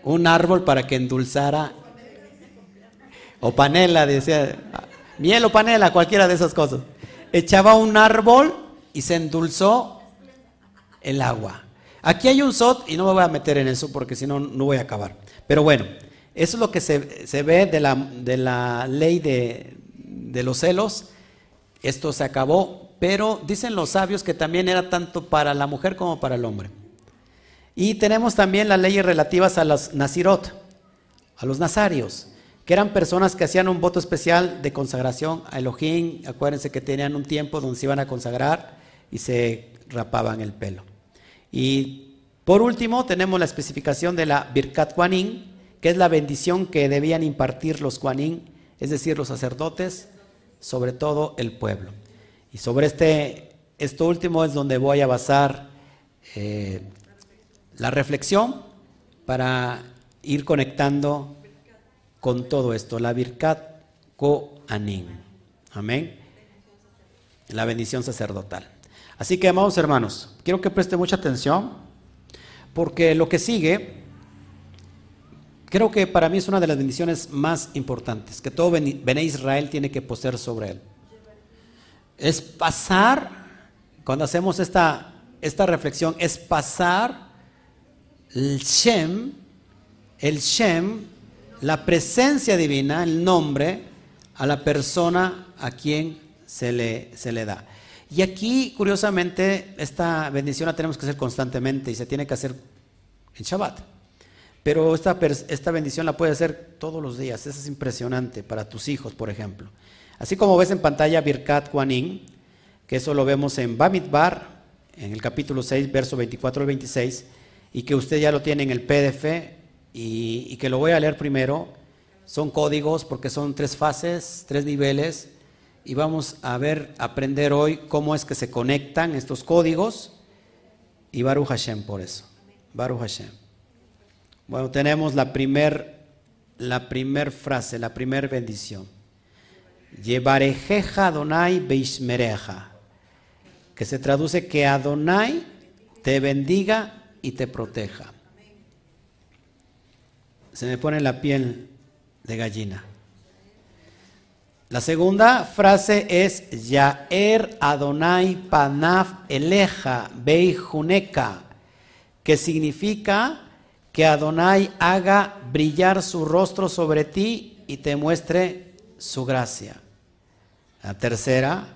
un árbol para que endulzara. O panela, decía, miel o panela, cualquiera de esas cosas. Echaba un árbol y se endulzó el agua. Aquí hay un SOT y no me voy a meter en eso porque si no, no voy a acabar. Pero bueno, Eso es lo que se, ve de la, de la ley de, de los celos. Esto se acabó, pero dicen los sabios que también era tanto para la mujer como para el hombre. Y tenemos también las leyes relativas a los nazirot, a los nazarios, que eran personas que hacían un voto especial de consagración a Elohim. Acuérdense que tenían un tiempo donde se iban a consagrar y se rapaban el pelo. Y por último, tenemos la especificación de la Birkat Kuanin, que es la bendición que debían impartir los Kuanin, es decir, los sacerdotes, sobre todo el pueblo. Y sobre este, esto último es donde voy a basar eh, la reflexión para ir conectando con todo esto, la Birkat Koanin. Amén. La bendición sacerdotal. Así que, amados hermanos, quiero que preste mucha atención, porque lo que sigue, creo que para mí es una de las bendiciones más importantes, que todo Bené Israel tiene que poseer sobre él. Es pasar, cuando hacemos esta, esta reflexión, es pasar el Shem, el Shem, la presencia divina, el nombre, a la persona a quien se le, se le da. Y aquí, curiosamente, esta bendición la tenemos que hacer constantemente y se tiene que hacer en Shabbat. Pero esta, esta bendición la puedes hacer todos los días. Eso es impresionante para tus hijos, por ejemplo. Así como ves en pantalla Birkat Kuanin, que eso lo vemos en Bamidbar, en el capítulo 6, verso 24 al 26, y que usted ya lo tiene en el PDF y, y que lo voy a leer primero. Son códigos porque son tres fases, tres niveles y vamos a ver, aprender hoy cómo es que se conectan estos códigos y Baruch Hashem por eso. Baruch Hashem. Bueno, tenemos la primer, la primer frase, la primer bendición. Llevarejeja Adonai Beishmereja, que se traduce que Adonai te bendiga y te proteja. Se me pone la piel de gallina. La segunda frase es Yaer Adonai Panaf Eleja Beijuneka, que significa que Adonai haga brillar su rostro sobre ti y te muestre su gracia. La tercera,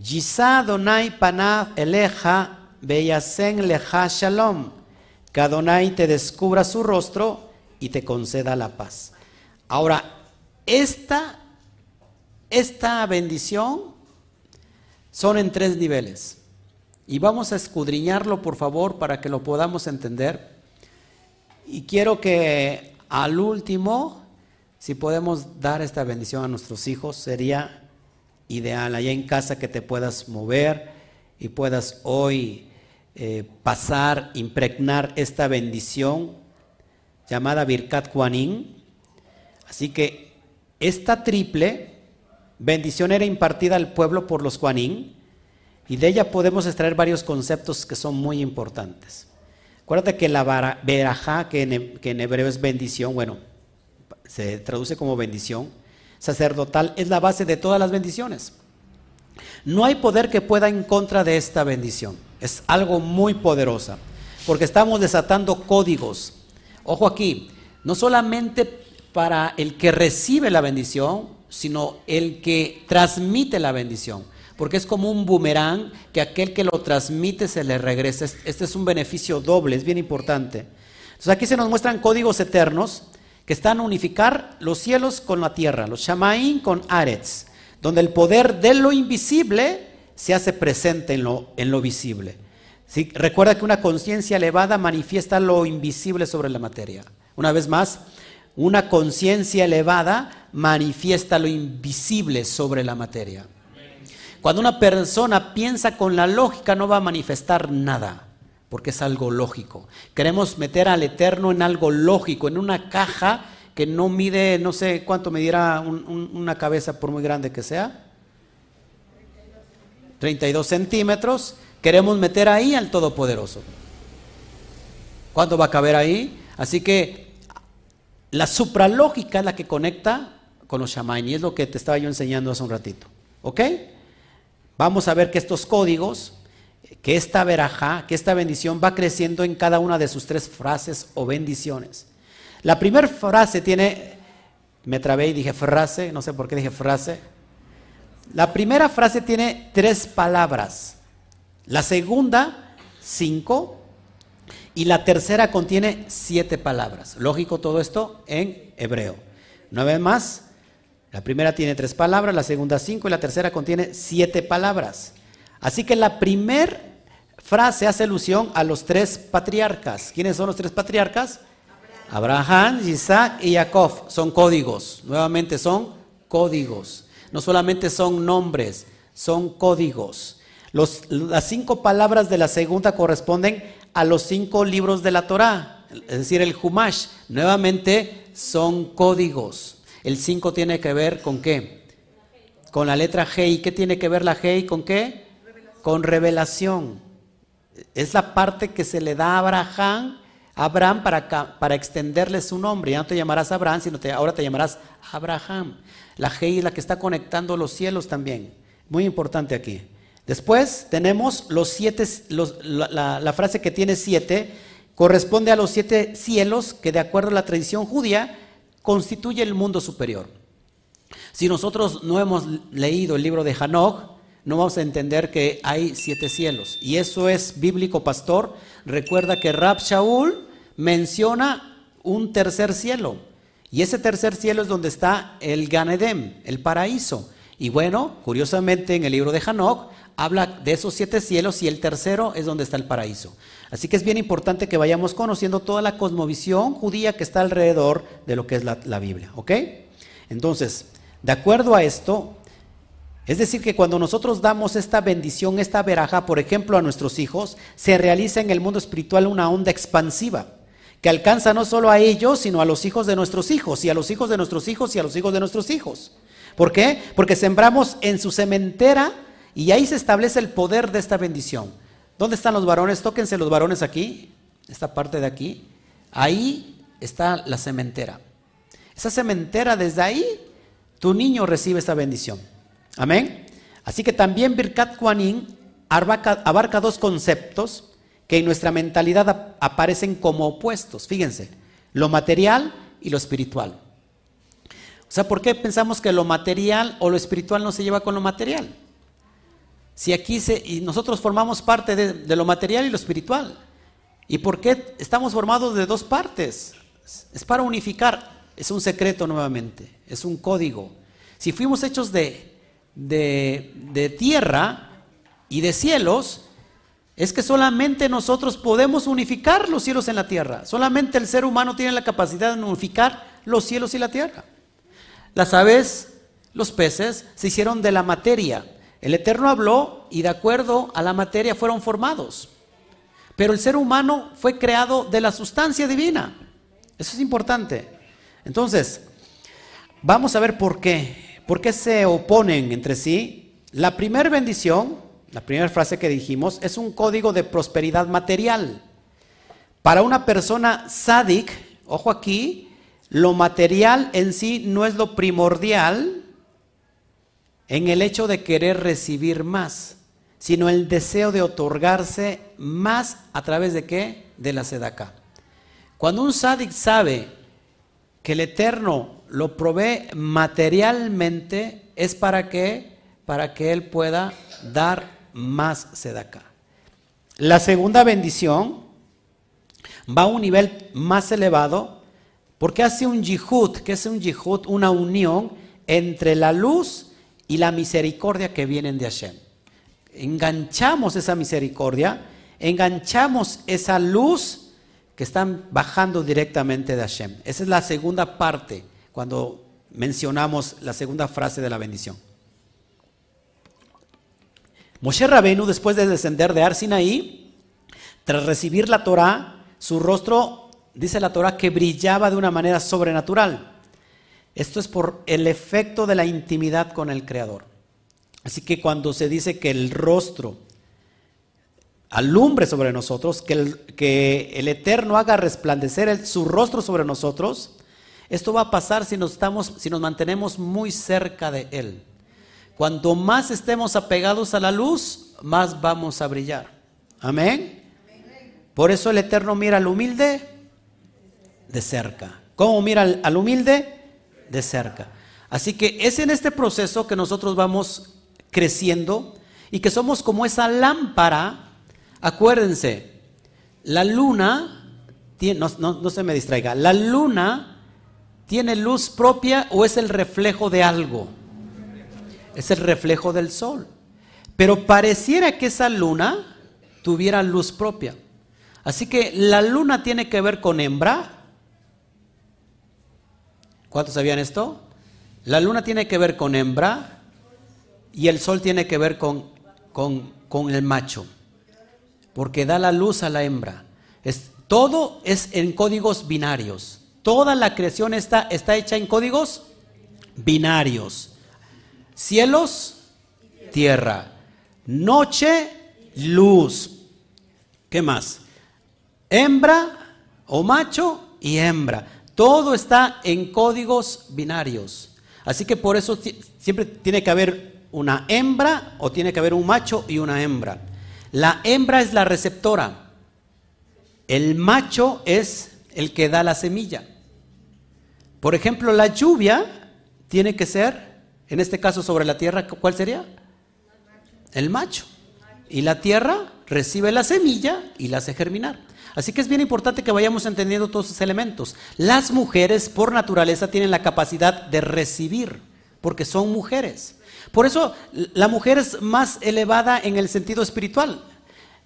Yisa Adonai Panaf Eleja Beyasen Leja Shalom, que Adonai te descubra su rostro y te conceda la paz. Ahora, esta, esta bendición son en tres niveles. Y vamos a escudriñarlo, por favor, para que lo podamos entender. Y quiero que al último, si podemos dar esta bendición a nuestros hijos, sería ideal allá en casa que te puedas mover y puedas hoy eh, pasar, impregnar esta bendición llamada Birkat Kuanin. Así que esta triple bendición era impartida al pueblo por los Juanín y de ella podemos extraer varios conceptos que son muy importantes. Acuérdate que la verajá, que en, hebreo es bendición, bueno, se traduce como bendición sacerdotal, es la base de todas las bendiciones. No hay poder que pueda en contra de esta bendición. Es algo muy poderosa, porque estamos desatando códigos. Ojo aquí, no solamente para el que recibe la bendición, sino el que transmite la bendición. Porque es como un boomerang que aquel que lo transmite se le regresa. Este es un beneficio doble, es bien importante. Entonces aquí se nos muestran códigos eternos que están a unificar los cielos con la tierra, los Shamaín con Aretz, donde el poder de lo invisible se hace presente en lo, en lo visible. Recuerda que una conciencia elevada manifiesta lo invisible sobre la materia. Una vez más, una conciencia elevada manifiesta lo invisible sobre la materia. Cuando una persona piensa con la lógica no va a manifestar nada, porque es algo lógico. Queremos meter al Eterno en algo lógico, en una caja que no mide, no sé cuánto medirá una cabeza por muy grande que sea. 32 centímetros. Queremos meter ahí al Todopoderoso. ¿Cuánto va a caber ahí? Así que la supralógica es la que conecta con los shamaim y es lo que te estaba yo enseñando hace un ratito. ¿Ok? Vamos a ver que estos códigos, que esta veraja, que esta bendición va creciendo en cada una de sus tres frases o bendiciones. La primera frase tiene, me trabé y dije frase, no sé por qué dije frase. La primera frase tiene tres palabras. La segunda, cinco. Y la tercera contiene siete palabras. Lógico todo esto en hebreo. Una vez más, la primera tiene tres palabras, la segunda cinco y la tercera contiene siete palabras. Así que la primera frase hace alusión a los tres patriarcas. ¿Quiénes son los tres patriarcas? Abraham, Isaac y Jacob. Son códigos. Nuevamente son códigos. No solamente son nombres, son códigos. las cinco palabras de la segunda corresponden a los cinco libros de la Torah, es decir, el Humash. Nuevamente son códigos. El 5 tiene que ver con qué? Con la letra G. ¿Y qué tiene que ver la G y con qué? Con revelación. Es la parte que se le da a Abraham, Abraham para, para extenderle su nombre. Ya no te llamarás Abraham, sino ahora te llamarás Abraham. La G es la que está conectando los cielos también. Muy importante aquí. Después tenemos los siete, la, la frase que tiene siete, corresponde a los siete cielos que de acuerdo a la tradición judía constituye el mundo superior. Si nosotros no hemos leído el libro de Hanok, no vamos a entender que hay siete cielos. Y eso es bíblico, pastor. Recuerda que Rab Shaul menciona un tercer cielo. Y ese tercer cielo es donde está el Ganedem, el paraíso. Y bueno, curiosamente en el libro de Hanok habla de esos siete cielos y el tercero es donde está el paraíso. Así que es bien importante que vayamos conociendo toda la cosmovisión judía que está alrededor de lo que es la, Biblia. ¿Ok? Entonces, de acuerdo a esto, es decir, que cuando nosotros damos esta bendición, esta veraja, por ejemplo, a nuestros hijos, se realiza en el mundo espiritual una onda expansiva que alcanza no solo a ellos, sino a los hijos de nuestros hijos, y a los hijos de nuestros hijos, y a los hijos de nuestros hijos. ¿Por qué? Porque sembramos en su cementera y ahí se establece el poder de esta bendición. ¿Dónde están los varones? Tóquense los varones aquí, esta parte de aquí. Ahí está la cementera. Esa cementera, desde ahí, tu niño recibe esa bendición. Amén. Así que también Birkat Kuanin abarca, dos conceptos que en nuestra mentalidad aparecen como opuestos. Fíjense, lo material y lo espiritual. O sea, ¿por qué pensamos que lo material o lo espiritual no se lleva con lo material? Si aquí se, y nosotros formamos parte de, lo material y lo espiritual. ¿Y por qué estamos formados de dos partes? Es para unificar. Es un secreto nuevamente. Es un código. Si fuimos hechos de, de, de tierra y de cielos, es que solamente nosotros podemos unificar los cielos en la tierra. Solamente el ser humano tiene la capacidad de unificar los cielos y la tierra. Las aves, los peces, se hicieron de la materia. El Eterno habló y de acuerdo a la materia fueron formados. Pero el ser humano fue creado de la sustancia divina. Eso es importante. Entonces, vamos a ver por qué. ¿Por qué se oponen entre sí? La primera bendición, la primera frase que dijimos, es un código de prosperidad material. Para una persona sádic, ojo aquí, lo material en sí no es lo primordial, en el hecho de querer recibir más, sino el deseo de otorgarse más a través de qué? De la sedaca. Cuando un sádic sabe que el Eterno lo provee materialmente, es para qué? Para que él pueda dar más sedaca. La segunda bendición va a un nivel más elevado porque hace un yihud, que es un yihud, una unión entre la luz y la misericordia que vienen de Hashem. Enganchamos esa misericordia, enganchamos esa luz que están bajando directamente de Hashem. Esa es la segunda parte cuando mencionamos la segunda frase de la bendición. Moshe Rabenu, después de descender de Arsinaí, tras recibir la Torah, su rostro, dice la Torah, que brillaba de una manera sobrenatural. Esto es por el efecto de la intimidad con el Creador. Así que cuando se dice que el rostro alumbre sobre nosotros, que el, que el Eterno haga resplandecer su rostro sobre nosotros, esto va a pasar si nos, estamos, si nos mantenemos muy cerca de Él. Cuanto más estemos apegados a la luz, más vamos a brillar. Amén. Por eso el Eterno mira al humilde de cerca ¿Cómo mira al, humilde? De cerca. Así que es en este proceso que nosotros vamos creciendo y que somos como esa lámpara. Acuérdense, la luna, no, no se me distraiga, la luna tiene luz propia o es el reflejo de algo. Es el reflejo del sol. Pero pareciera que esa luna tuviera luz propia. Así que la luna tiene que ver con hembra ¿Cuántos sabían esto? La luna tiene que ver con hembra y el sol tiene que ver con, con, el macho, porque da la luz a la hembra. Es, todo es en códigos binarios. Toda la creación está, está hecha en códigos binarios. Cielos, tierra. Noche, luz. ¿Qué más? Hembra o macho y hembra. Todo está en códigos binarios. Así que por eso siempre tiene que haber una hembra o tiene que haber un macho y una hembra. La hembra es la receptora. El macho es el que da la semilla. Por ejemplo, la lluvia tiene que ser, en este caso sobre la tierra, ¿cuál sería? El macho. Y la tierra recibe la semilla y la hace germinar. Así que es bien importante que vayamos entendiendo todos esos elementos. Las mujeres por naturaleza tienen la capacidad de recibir, porque son mujeres. Por eso la mujer es más elevada en el sentido espiritual.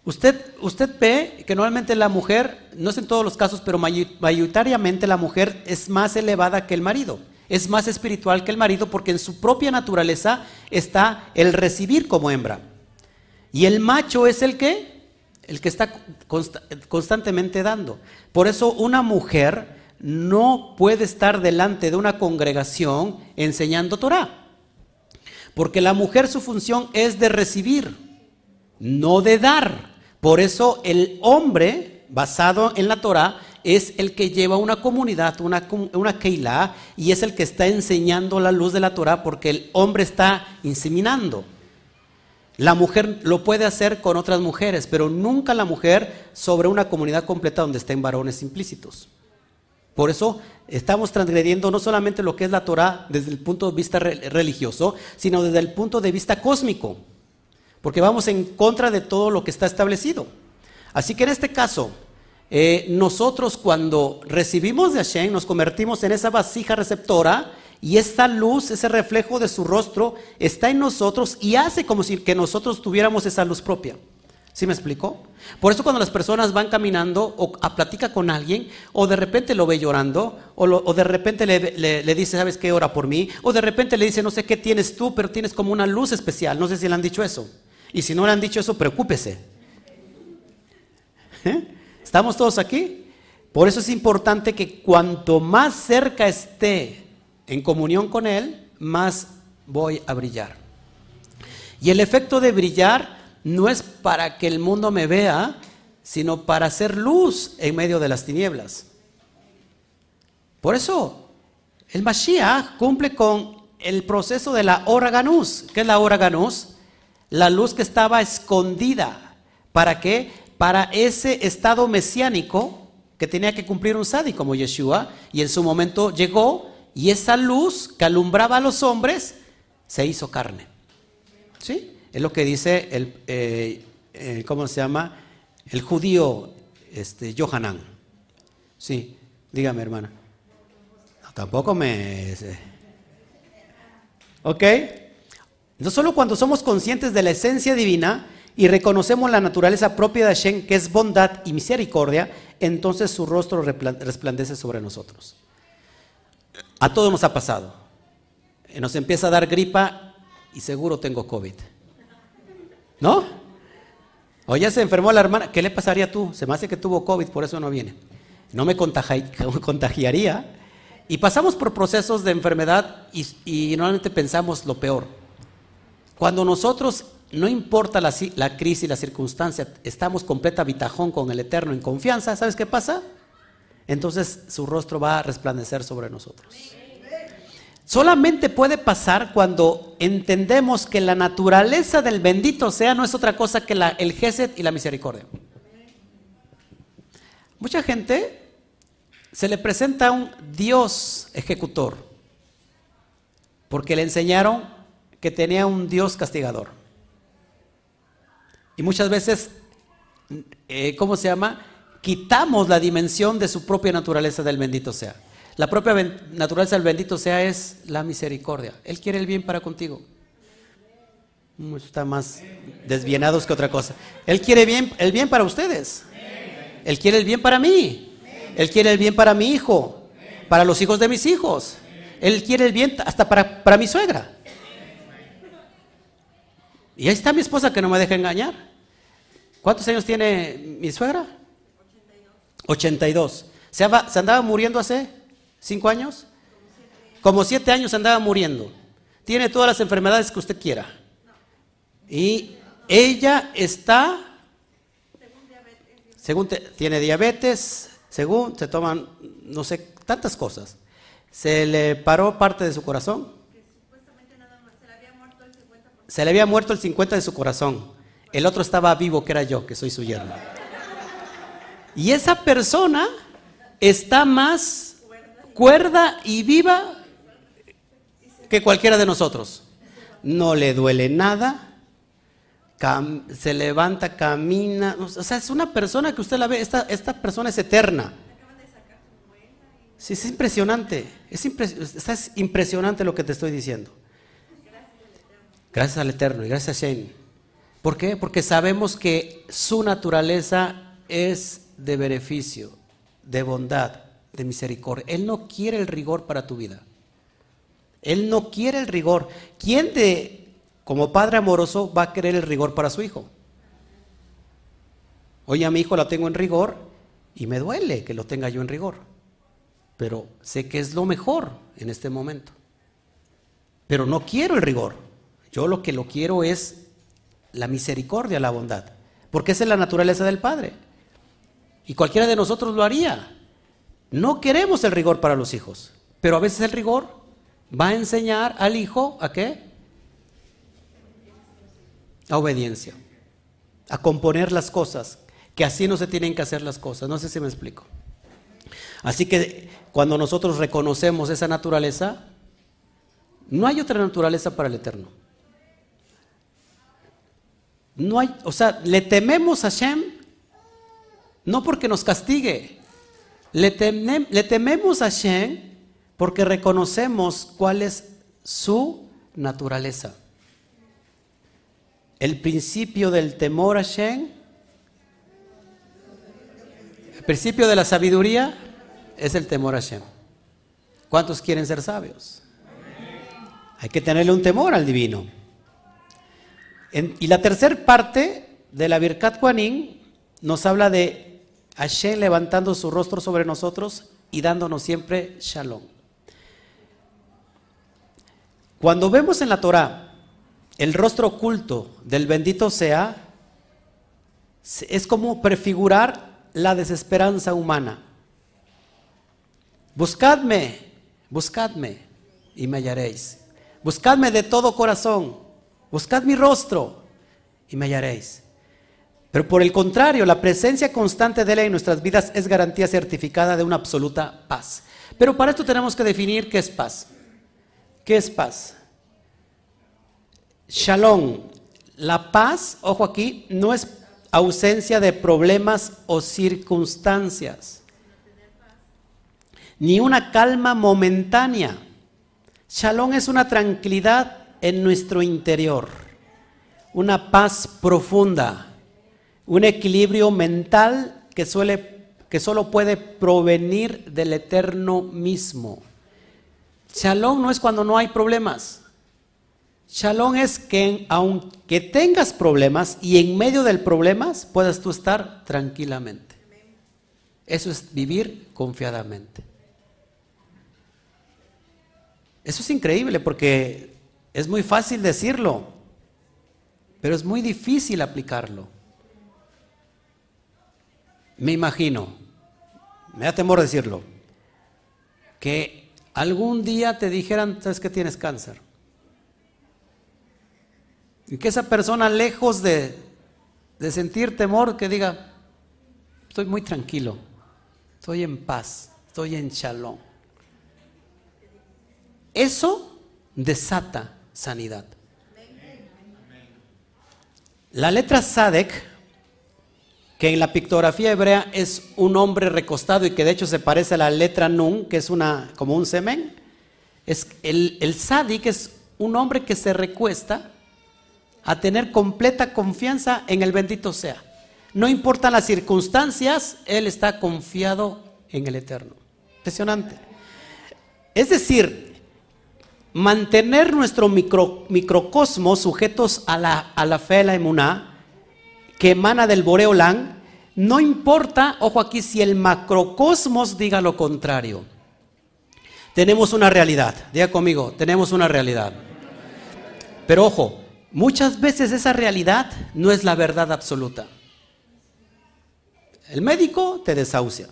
Usted, usted ve que normalmente la mujer, no es en todos los casos, pero mayoritariamente la mujer es más elevada que el marido. Es más espiritual que el marido porque en su propia naturaleza está el recibir como hembra. Y el macho es el que el que está constantemente dando. Por eso una mujer no puede estar delante de una congregación enseñando Torah. Porque la mujer su función es de recibir, no de dar. Por eso el hombre, basado en la Torah, es el que lleva una comunidad, una, una Keilah, y es el que está enseñando la luz de la Torah porque el hombre está inseminando. La mujer lo puede hacer con otras mujeres, pero nunca la mujer sobre una comunidad completa donde estén varones implícitos. Por eso estamos transgrediendo no solamente lo que es la Torah desde el punto de vista religioso, sino desde el punto de vista cósmico, porque vamos en contra de todo lo que está establecido. Así que en este caso, eh, nosotros cuando recibimos de Hashem nos convertimos en esa vasija receptora y esta luz, ese reflejo de su rostro, está en nosotros y hace como si que nosotros tuviéramos esa luz propia. ¿Sí me explicó? Por eso cuando las personas van caminando o a platica con alguien, o de repente lo ve llorando, o, de repente le, dice, ¿sabes qué? Ora por mí. O de repente le dice, no sé qué tienes tú, pero tienes como una luz especial. No sé si le han dicho eso. Y si no le han dicho eso, preocúpese. ¿Eh? ¿Estamos todos aquí? Por eso es importante que cuanto más cerca esté en comunión con Él, más voy a brillar. Y el efecto de brillar no es para que el mundo me vea, sino para hacer luz en medio de las tinieblas. Por eso, el Mashiach cumple con el proceso de la hora ganús. ¿Qué es la hora ganús? La luz que estaba escondida. ¿Para qué? Para ese estado mesiánico que tenía que cumplir un sadi como Yeshua, y en su momento llegó y esa luz que alumbraba a los hombres se hizo carne. ¿Sí? Es lo que dice el, eh, ¿cómo se llama? El judío este, Johanan. Sí, dígame hermana. No, tampoco me... Eh. ¿Ok? No solo cuando somos conscientes de la esencia divina y reconocemos la naturaleza propia de Hashem, que es bondad y misericordia, entonces su rostro resplandece sobre nosotros. A todos nos ha pasado. Eh, nos empieza a dar gripa y seguro tengo COVID. ¿No? O ya se enfermó la hermana. ¿Qué le pasaría tú? Se me hace que tuvo COVID, por eso no viene. No me contagiaría. Y pasamos por procesos de enfermedad y, normalmente pensamos lo peor. Cuando nosotros, no importa la, la crisis, la circunstancia, estamos completa bitajón con el Eterno en confianza, ¿sabes qué pasa? Entonces su rostro va a resplandecer sobre nosotros. Solamente puede pasar cuando entendemos que la naturaleza del bendito sea no es otra cosa que el Geset y la misericordia. Mucha gente se le presenta un Dios ejecutor, porque le enseñaron que tenía un Dios castigador. Y muchas veces, eh, ¿cómo se llama? Quitamos la dimensión de su propia naturaleza del bendito sea. La propia naturaleza del bendito sea es la misericordia. Él quiere el bien para contigo. Está más desvienados que otra cosa. Él quiere bien, el bien para ustedes. Él quiere el bien para mí. Él quiere el bien para mi hijo, para los hijos de mis hijos. Él quiere el bien hasta para, para mi suegra. Y ahí está mi esposa que no me deja engañar. ¿Cuántos años tiene mi suegra? 82. ¿Se, ¿Se andaba muriendo hace cinco años? Como siete años se andaba muriendo. Tiene todas las enfermedades que usted quiera. Y ella está, según tiene diabetes, según se toman, no sé, tantas cosas. Se le paró parte de su corazón. Se le había muerto el 50 de su corazón. El otro estaba vivo, que era yo, que soy su yerno. Y esa persona está más cuerda y viva que cualquiera de nosotros. No le duele nada, se levanta, camina. O sea, es una persona que usted la ve, esta, persona es eterna. Sí, es impresionante. Es, es impresionante lo que te estoy diciendo. Gracias al Eterno y gracias a Shane. ¿Por qué? Porque sabemos que su naturaleza es de beneficio, de bondad, de misericordia. Él no quiere el rigor para tu vida. Él no quiere el rigor. ¿Quién de como padre amoroso va a querer el rigor para su hijo. Oye, a mi hijo lo tengo en rigor y me duele que lo tenga yo en rigor. Pero sé que es lo mejor en este momento. Pero no quiero el rigor. Yo lo que lo quiero es la misericordia, la bondad. Porque esa es la naturaleza del Padre. Y cualquiera de nosotros lo haría. No queremos el rigor para los hijos. Pero a veces el rigor va a enseñar al hijo a qué? a obediencia, a componer las cosas, que así no se tienen que hacer las cosas. No sé si me explico. Así que cuando nosotros reconocemos esa naturaleza, no hay otra naturaleza para el Eterno. No hay, o sea, le tememos a Shem no porque nos castigue, le, tememos a Shem porque reconocemos cuál es su naturaleza. El principio del temor a Shem, el principio de la sabiduría es el temor a Shem. ¿Cuántos quieren ser sabios? Hay que tenerle un temor al divino. y la tercera parte de la Birkat Kuanin nos habla de Hashem levantando su rostro sobre nosotros y dándonos siempre shalom. Cuando vemos en la Torah el rostro oculto del bendito sea es como prefigurar la desesperanza humana. Buscadme, buscadme y me hallaréis. Buscadme de todo corazón. Buscad mi rostro y me hallaréis. Pero por el contrario, la presencia constante de Él en nuestras vidas es garantía certificada de una absoluta paz. Pero para esto tenemos que definir qué es paz. ¿Qué es paz? Shalom, la paz, ojo aquí, no es ausencia de problemas o circunstancias, ni una calma momentánea. Shalom es una tranquilidad en nuestro interior, una paz profunda, un equilibrio mental que, suele, que solo puede provenir del eterno mismo. Shalom no es cuando no hay problemas. Shalom es que aunque tengas problemas y en medio del problemas puedas tú estar tranquilamente. Eso es vivir confiadamente. Eso es increíble porque es muy fácil decirlo, pero es muy difícil aplicarlo. Me imagino, me da temor decirlo, que algún día te dijeran, sabes que tienes cáncer. Y que esa persona, lejos de, sentir temor, que diga, estoy muy tranquilo, estoy en paz, estoy en shalom. Eso desata sanidad. La letra Sadek, que en la pictografía hebrea es un hombre recostado y que de hecho se parece a la letra Nun, que es una, como un semen, es el, el es un hombre que se recuesta a tener completa confianza en el bendito sea. No importan las circunstancias, él está confiado en el Eterno. Impresionante. Es decir, mantener nuestro micro, microcosmos sujetos a la, a la fe, la emuná, que emana del Boreolán, no importa, ojo aquí, si el macrocosmos diga lo contrario. Tenemos una realidad, diga conmigo, tenemos una realidad. Pero ojo, muchas veces esa realidad no es la verdad absoluta. El médico te desahucia.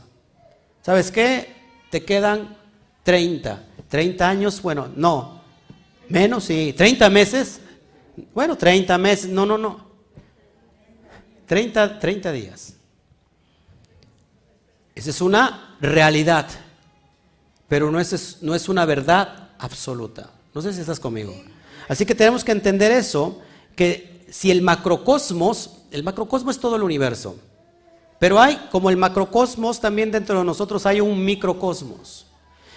¿Sabes qué? Te quedan 30. 30 años, bueno, no. Menos, sí. 30 meses. Bueno, 30 meses. No, no, no. 30, 30 días. Esa es una realidad. Pero no es, no es una verdad absoluta. No sé si estás conmigo. Así que tenemos que entender eso, que si el macrocosmos, el macrocosmos es todo el universo. Pero hay, como el macrocosmos, también dentro de nosotros hay un microcosmos.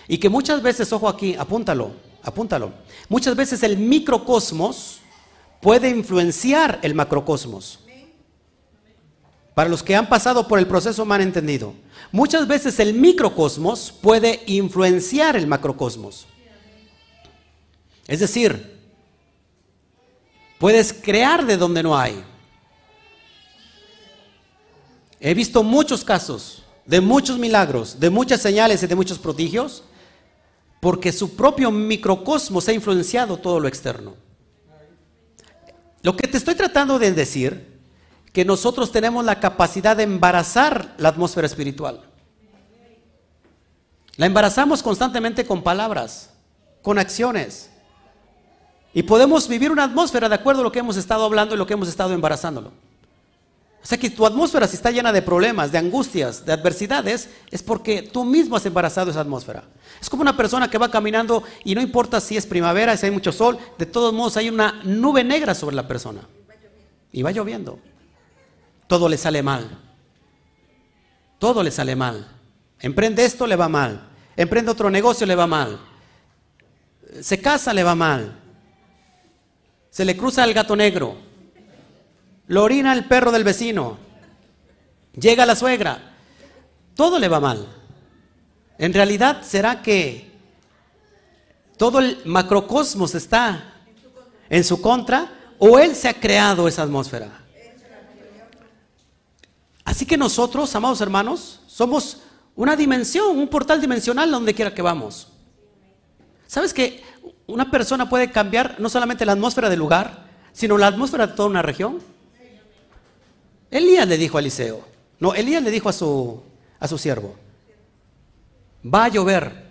Y que muchas veces, ojo aquí, apúntalo, apúntalo. Muchas veces el microcosmos puede influenciar el macrocosmos. Para los que han pasado por el proceso han entendido. Muchas veces el microcosmos puede influenciar el macrocosmos. Es decir, puedes crear de donde no hay. He visto muchos casos de muchos milagros, de muchas señales y de muchos prodigios, porque su propio microcosmos ha influenciado todo lo externo. Lo que te estoy tratando de decir, que nosotros tenemos la capacidad de embarazar la atmósfera espiritual. La embarazamos constantemente con palabras, con acciones. Y podemos vivir una atmósfera de acuerdo a lo que hemos estado hablando y lo que hemos estado embarazándolo. O sea que tu atmósfera si está llena de problemas, de angustias, de adversidades, es porque tú mismo has embarazado esa atmósfera. Es como una persona que va caminando y no importa si es primavera, si hay mucho sol, de todos modos hay una nube negra sobre la persona. Y va lloviendo. Todo le sale mal. Todo le sale mal. Emprende esto, le va mal. Emprende otro negocio, le va mal. Se casa, le va mal. Se le cruza el gato negro lo orina el perro del vecino, llega la suegra, todo le va mal. En realidad, ¿será que todo el macrocosmos está en su contra o él se ha creado esa atmósfera? Así que nosotros, amados hermanos, somos una dimensión, un portal dimensional donde quiera que vamos. ¿Sabes que una persona puede cambiar no solamente la atmósfera del lugar, sino la atmósfera de toda una región? Elías le dijo a Eliseo, no, Elías le dijo a su, a su siervo, va a llover.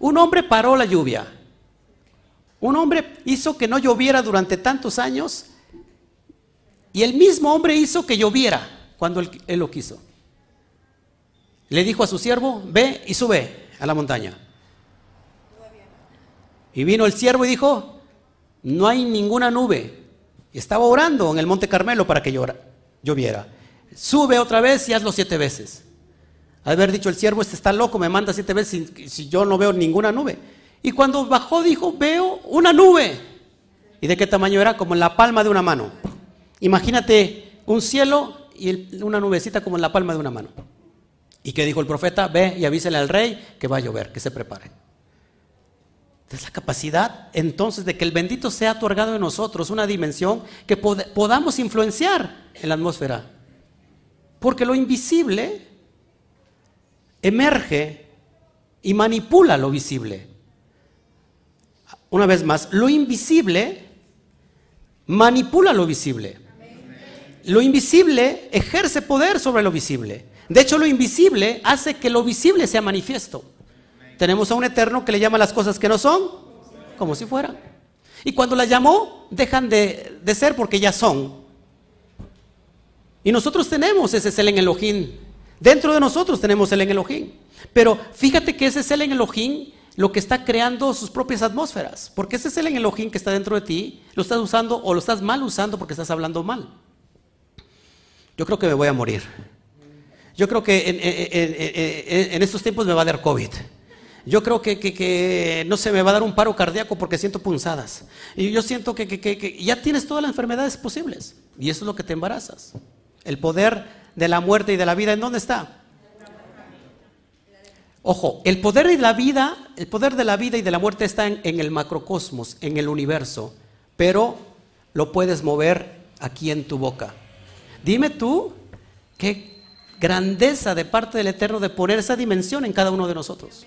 Un hombre paró la lluvia. Un hombre hizo que no lloviera durante tantos años y el mismo hombre hizo que lloviera cuando él, lo quiso. Le dijo a su siervo, ve y sube a la montaña. Y vino el siervo y dijo, no hay ninguna nube. Estaba orando en el monte Carmelo para que lloviera. Sube otra vez y hazlo siete veces. Haber dicho el siervo, este está loco, me manda siete veces si, yo no veo ninguna nube. Y cuando bajó dijo, veo una nube. ¿Y de qué tamaño era? Como la palma de una mano. Imagínate un cielo y una nubecita como en la palma de una mano. ¿Y qué dijo el profeta? Ve y avísele al rey que va a llover, que se prepare. Es la capacidad entonces de que el bendito sea otorgado en nosotros una dimensión que podamos influenciar en la atmósfera. Porque lo invisible emerge y manipula lo visible. Una vez más, lo invisible manipula lo visible. Lo invisible ejerce poder sobre lo visible. De hecho, lo invisible hace que lo visible sea manifiesto. Tenemos a un eterno que le llama las cosas que no son como si fueran. Y cuando las llamó, dejan de, ser porque ya son. Y nosotros tenemos ese en Elohim Dentro de nosotros tenemos el Elohim. Pero fíjate que ese es el en Elohim lo que está creando sus propias atmósferas. Porque ese es el en Elohim que está dentro de ti. Lo estás usando o lo estás mal usando porque estás hablando mal. Yo creo que me voy a morir. Yo creo que en, estos tiempos me va a dar COVID. Yo creo que, no se me va a dar un paro cardíaco porque siento punzadas. Y yo siento que, que ya tienes todas las enfermedades posibles. Y eso es lo que te embarazas. El poder de la muerte y de la vida, ¿en dónde está? Ojo, el poder de la vida, el poder de la vida y de la muerte está en el macrocosmos, en el universo, pero lo puedes mover aquí en tu boca. Dime tú qué grandeza de parte del Eterno de poner esa dimensión en cada uno de nosotros.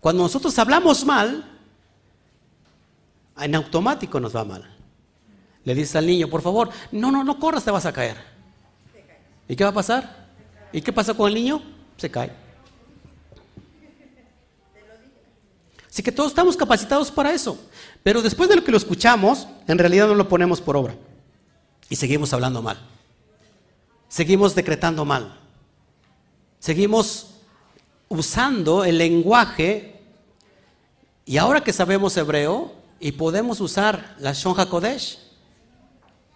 Cuando nosotros hablamos mal, en automático nos va mal. Le dices al niño, por favor, no, no, no corras, te vas a caer. ¿Y qué va a pasar? ¿Y qué pasa con el niño? Se cae. Así que todos estamos capacitados para eso. Pero después de lo que lo escuchamos, en realidad no lo ponemos por obra. Y seguimos hablando mal. Seguimos decretando mal. Seguimos usando el lenguaje. Y ahora que sabemos hebreo y podemos usar la Shon HaKodesh,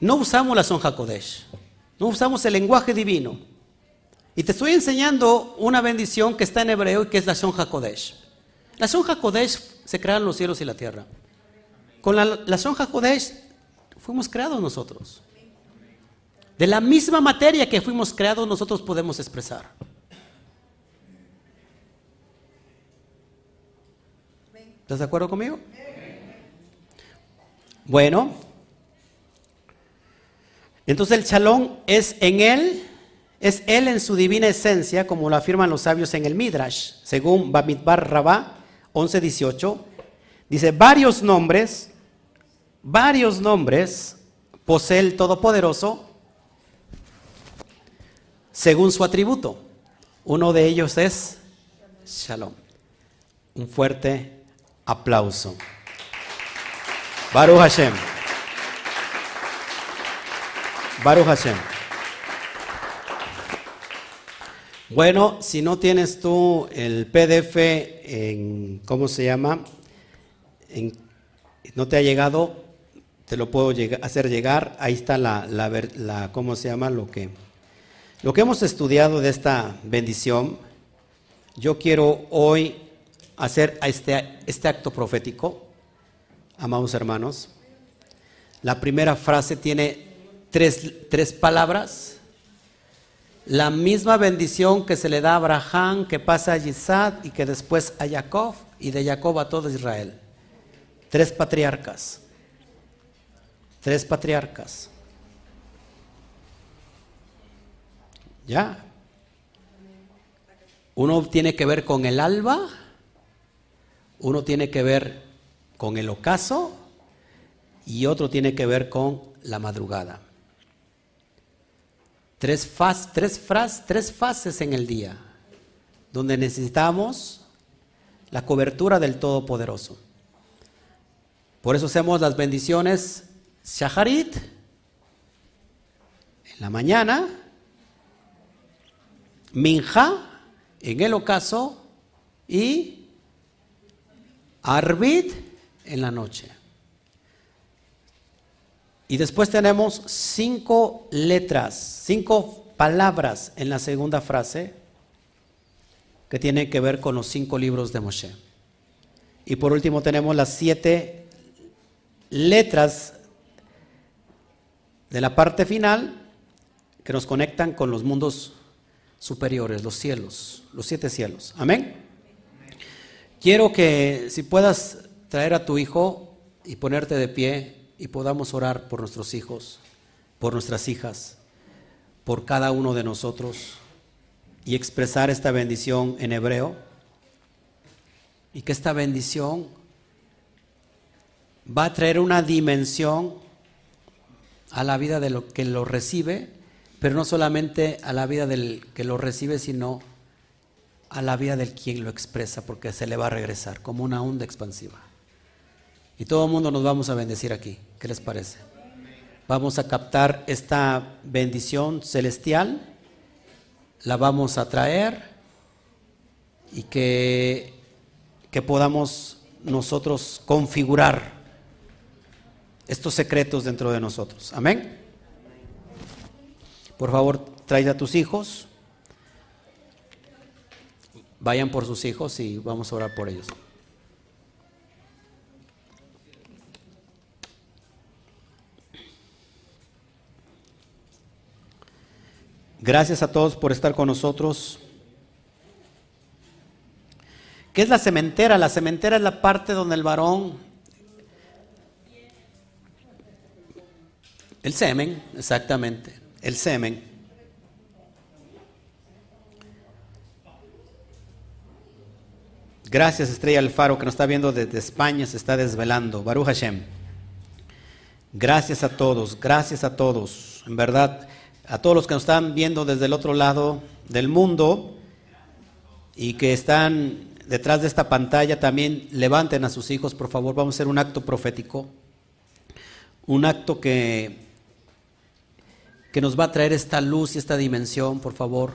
no usamos la Son Kodesh, no usamos el lenguaje divino. Y te estoy enseñando una bendición que está en hebreo y que es la Son Kodesh. La Son HaKodesh se crearon los cielos y la tierra. Con la, la Son HaKodesh fuimos creados nosotros. De la misma materia que fuimos creados, nosotros podemos expresar. ¿Estás de acuerdo conmigo? Bueno, entonces el chalón es en él, es él en su divina esencia, como lo afirman los sabios en el Midrash, según Bamidbar Rabá 11:18. Dice, varios nombres, varios nombres posee el Todopoderoso según su atributo. Uno de ellos es Shalom. Un fuerte aplauso. Baruch Hashem. Baruch Hashem. Bueno, si no tienes tú el PDF en, ¿cómo se llama? no te ha llegado, te lo puedo hacer llegar. Ahí está la, la, ¿cómo se llama? Lo que, lo que hemos estudiado de esta bendición. Yo quiero hoy hacer este, este acto profético, amados hermanos. La primera frase tiene tres, palabras. La misma bendición que se le da a Abraham, que pasa a Isaac y que después a Jacob y de Jacob a todo Israel. Tres patriarcas. Tres patriarcas. ¿Ya? Uno tiene que ver con el alba, uno tiene que ver con el ocaso y otro tiene que ver con la madrugada. Tres, tres, tres fases en el día, donde necesitamos la cobertura del Todopoderoso. Por eso hacemos las bendiciones Shaharit en la mañana, Minja en el ocaso y Arbit en la noche. Y después tenemos cinco letras, cinco palabras en la segunda frase que tienen que ver con los cinco libros de Moshe. Y por último tenemos las siete letras de la parte final que nos conectan con los mundos superiores, los cielos, los siete cielos. Amén. Quiero que si puedas traer a tu hijo y ponerte de pie y podamos orar por nuestros hijos, por nuestras hijas, por cada uno de nosotros y expresar esta bendición en hebreo. Y que esta bendición va a traer una dimensión a la vida de lo que lo recibe, pero no solamente a la vida del que lo recibe, sino a la vida del quien lo expresa, porque se le va a regresar como una onda expansiva. Y todo el mundo nos vamos a bendecir aquí. ¿Qué les parece? Vamos a captar esta bendición celestial la vamos a traer y que, que podamos nosotros configurar estos secretos dentro de nosotros. Amén. Por favor, trae a tus hijos. Vayan por sus hijos y vamos a orar por ellos. Gracias a todos por estar con nosotros. ¿Qué es la cementera? La cementera es la parte donde el varón, el semen, exactamente, el semen. Gracias Estrella Alfaro que nos está viendo desde España, se está desvelando. Baruch Hashem. Gracias a todos, gracias a todos. En verdad, a todos los que nos están viendo desde el otro lado del mundo y que están detrás de esta pantalla, también levanten a sus hijos, por favor. Vamos a hacer un acto profético, un acto que, que nos va a traer esta luz y esta dimensión, por favor.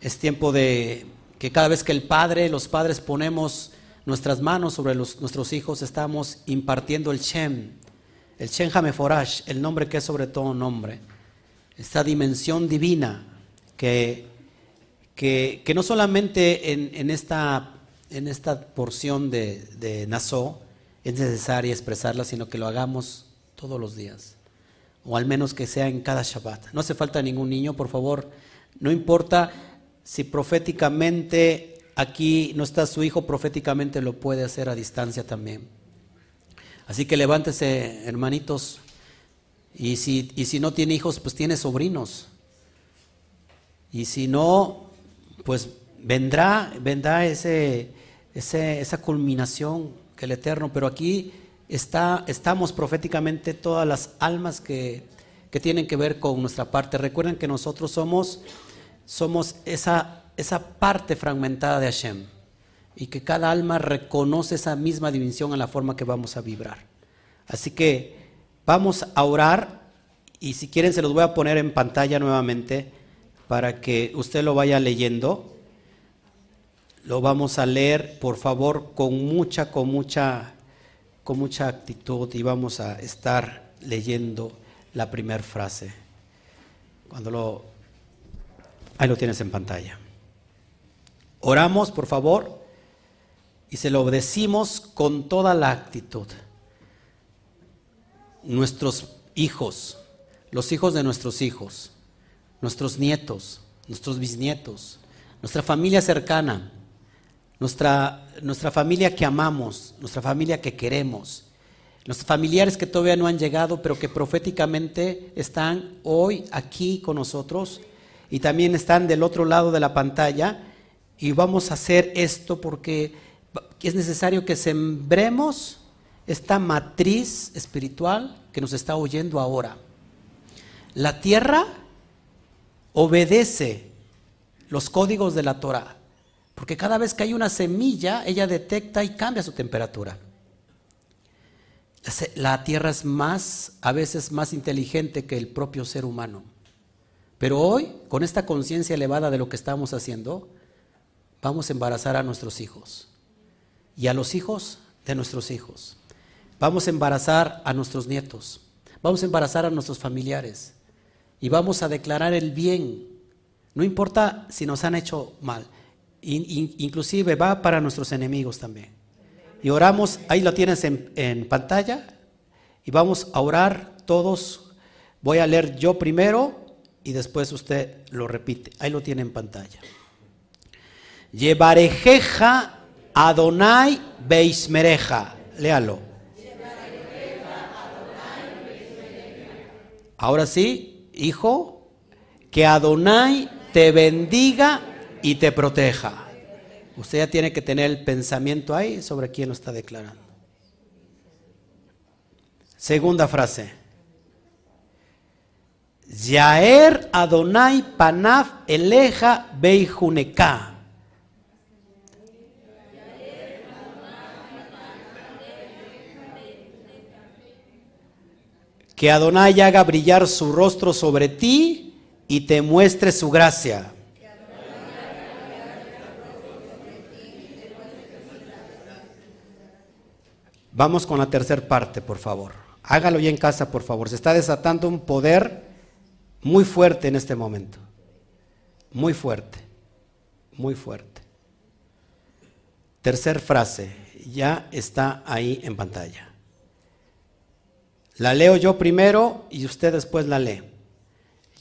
Es tiempo de que cada vez que el Padre, los padres ponemos nuestras manos sobre nuestros hijos, estamos impartiendo el Shem, el Shem Hameforash, el nombre que es sobre todo nombre esta dimensión divina que, que, no solamente en, esta, en esta porción de, de Nazó es necesaria expresarla, sino que lo hagamos todos los días, o al menos que sea en cada Shabbat. No hace falta ningún niño, por favor, no importa si proféticamente aquí no está su hijo, proféticamente lo puede hacer a distancia también. Así que levántese, hermanitos, y si, y si no tiene hijos, pues tiene sobrinos. Y si no, pues vendrá, vendrá ese, esa culminación que el Eterno. Pero aquí estamos proféticamente todas las almas que, que tienen que ver con nuestra parte. Recuerden que nosotros somos, somos esa, esa parte fragmentada de Hashem. Y que cada alma reconoce esa misma dimensión en la forma que vamos a vibrar. Así que Vamos a orar y si quieren se los voy a poner en pantalla nuevamente para que usted lo vaya leyendo. Lo vamos a leer, por favor, con mucha, con mucha, con mucha actitud y vamos a estar leyendo la primera frase. Cuando lo ahí lo tienes en pantalla. Oramos, por favor, y se lo decimos con toda la actitud nuestros hijos, los hijos de nuestros hijos, nuestros nietos, nuestros bisnietos, nuestra familia cercana, nuestra, nuestra familia que amamos, nuestra familia que queremos, nuestros familiares que todavía no han llegado, pero que proféticamente están hoy aquí con nosotros y también están del otro lado de la pantalla. Y vamos a hacer esto porque es necesario que sembremos esta matriz espiritual que nos está oyendo ahora. La tierra obedece los códigos de la Torah, porque cada vez que hay una semilla, ella detecta y cambia su temperatura. La tierra es más, a veces más inteligente que el propio ser humano. Pero hoy, con esta conciencia elevada de lo que estamos haciendo, vamos a embarazar a nuestros hijos y a los hijos de nuestros hijos. Vamos a embarazar a nuestros nietos, vamos a embarazar a nuestros familiares y vamos a declarar el bien. No importa si nos han hecho mal, inclusive va para nuestros enemigos también. Y oramos, ahí lo tienes en, en pantalla, y vamos a orar todos. Voy a leer yo primero y después usted lo repite. Ahí lo tiene en pantalla. Llevarejeja Adonai Beismereja. Léalo. Ahora sí, hijo, que Adonai te bendiga y te proteja. Usted ya tiene que tener el pensamiento ahí sobre quién lo está declarando. Segunda frase. Yaer Adonai Panaf Eleja Beijuneka. Que Adonai haga brillar su rostro sobre ti y te muestre su gracia. Vamos con la tercera parte, por favor. Hágalo ya en casa, por favor. Se está desatando un poder muy fuerte en este momento. Muy fuerte. Muy fuerte. Tercer frase. Ya está ahí en pantalla. La leo yo primero y usted después la lee.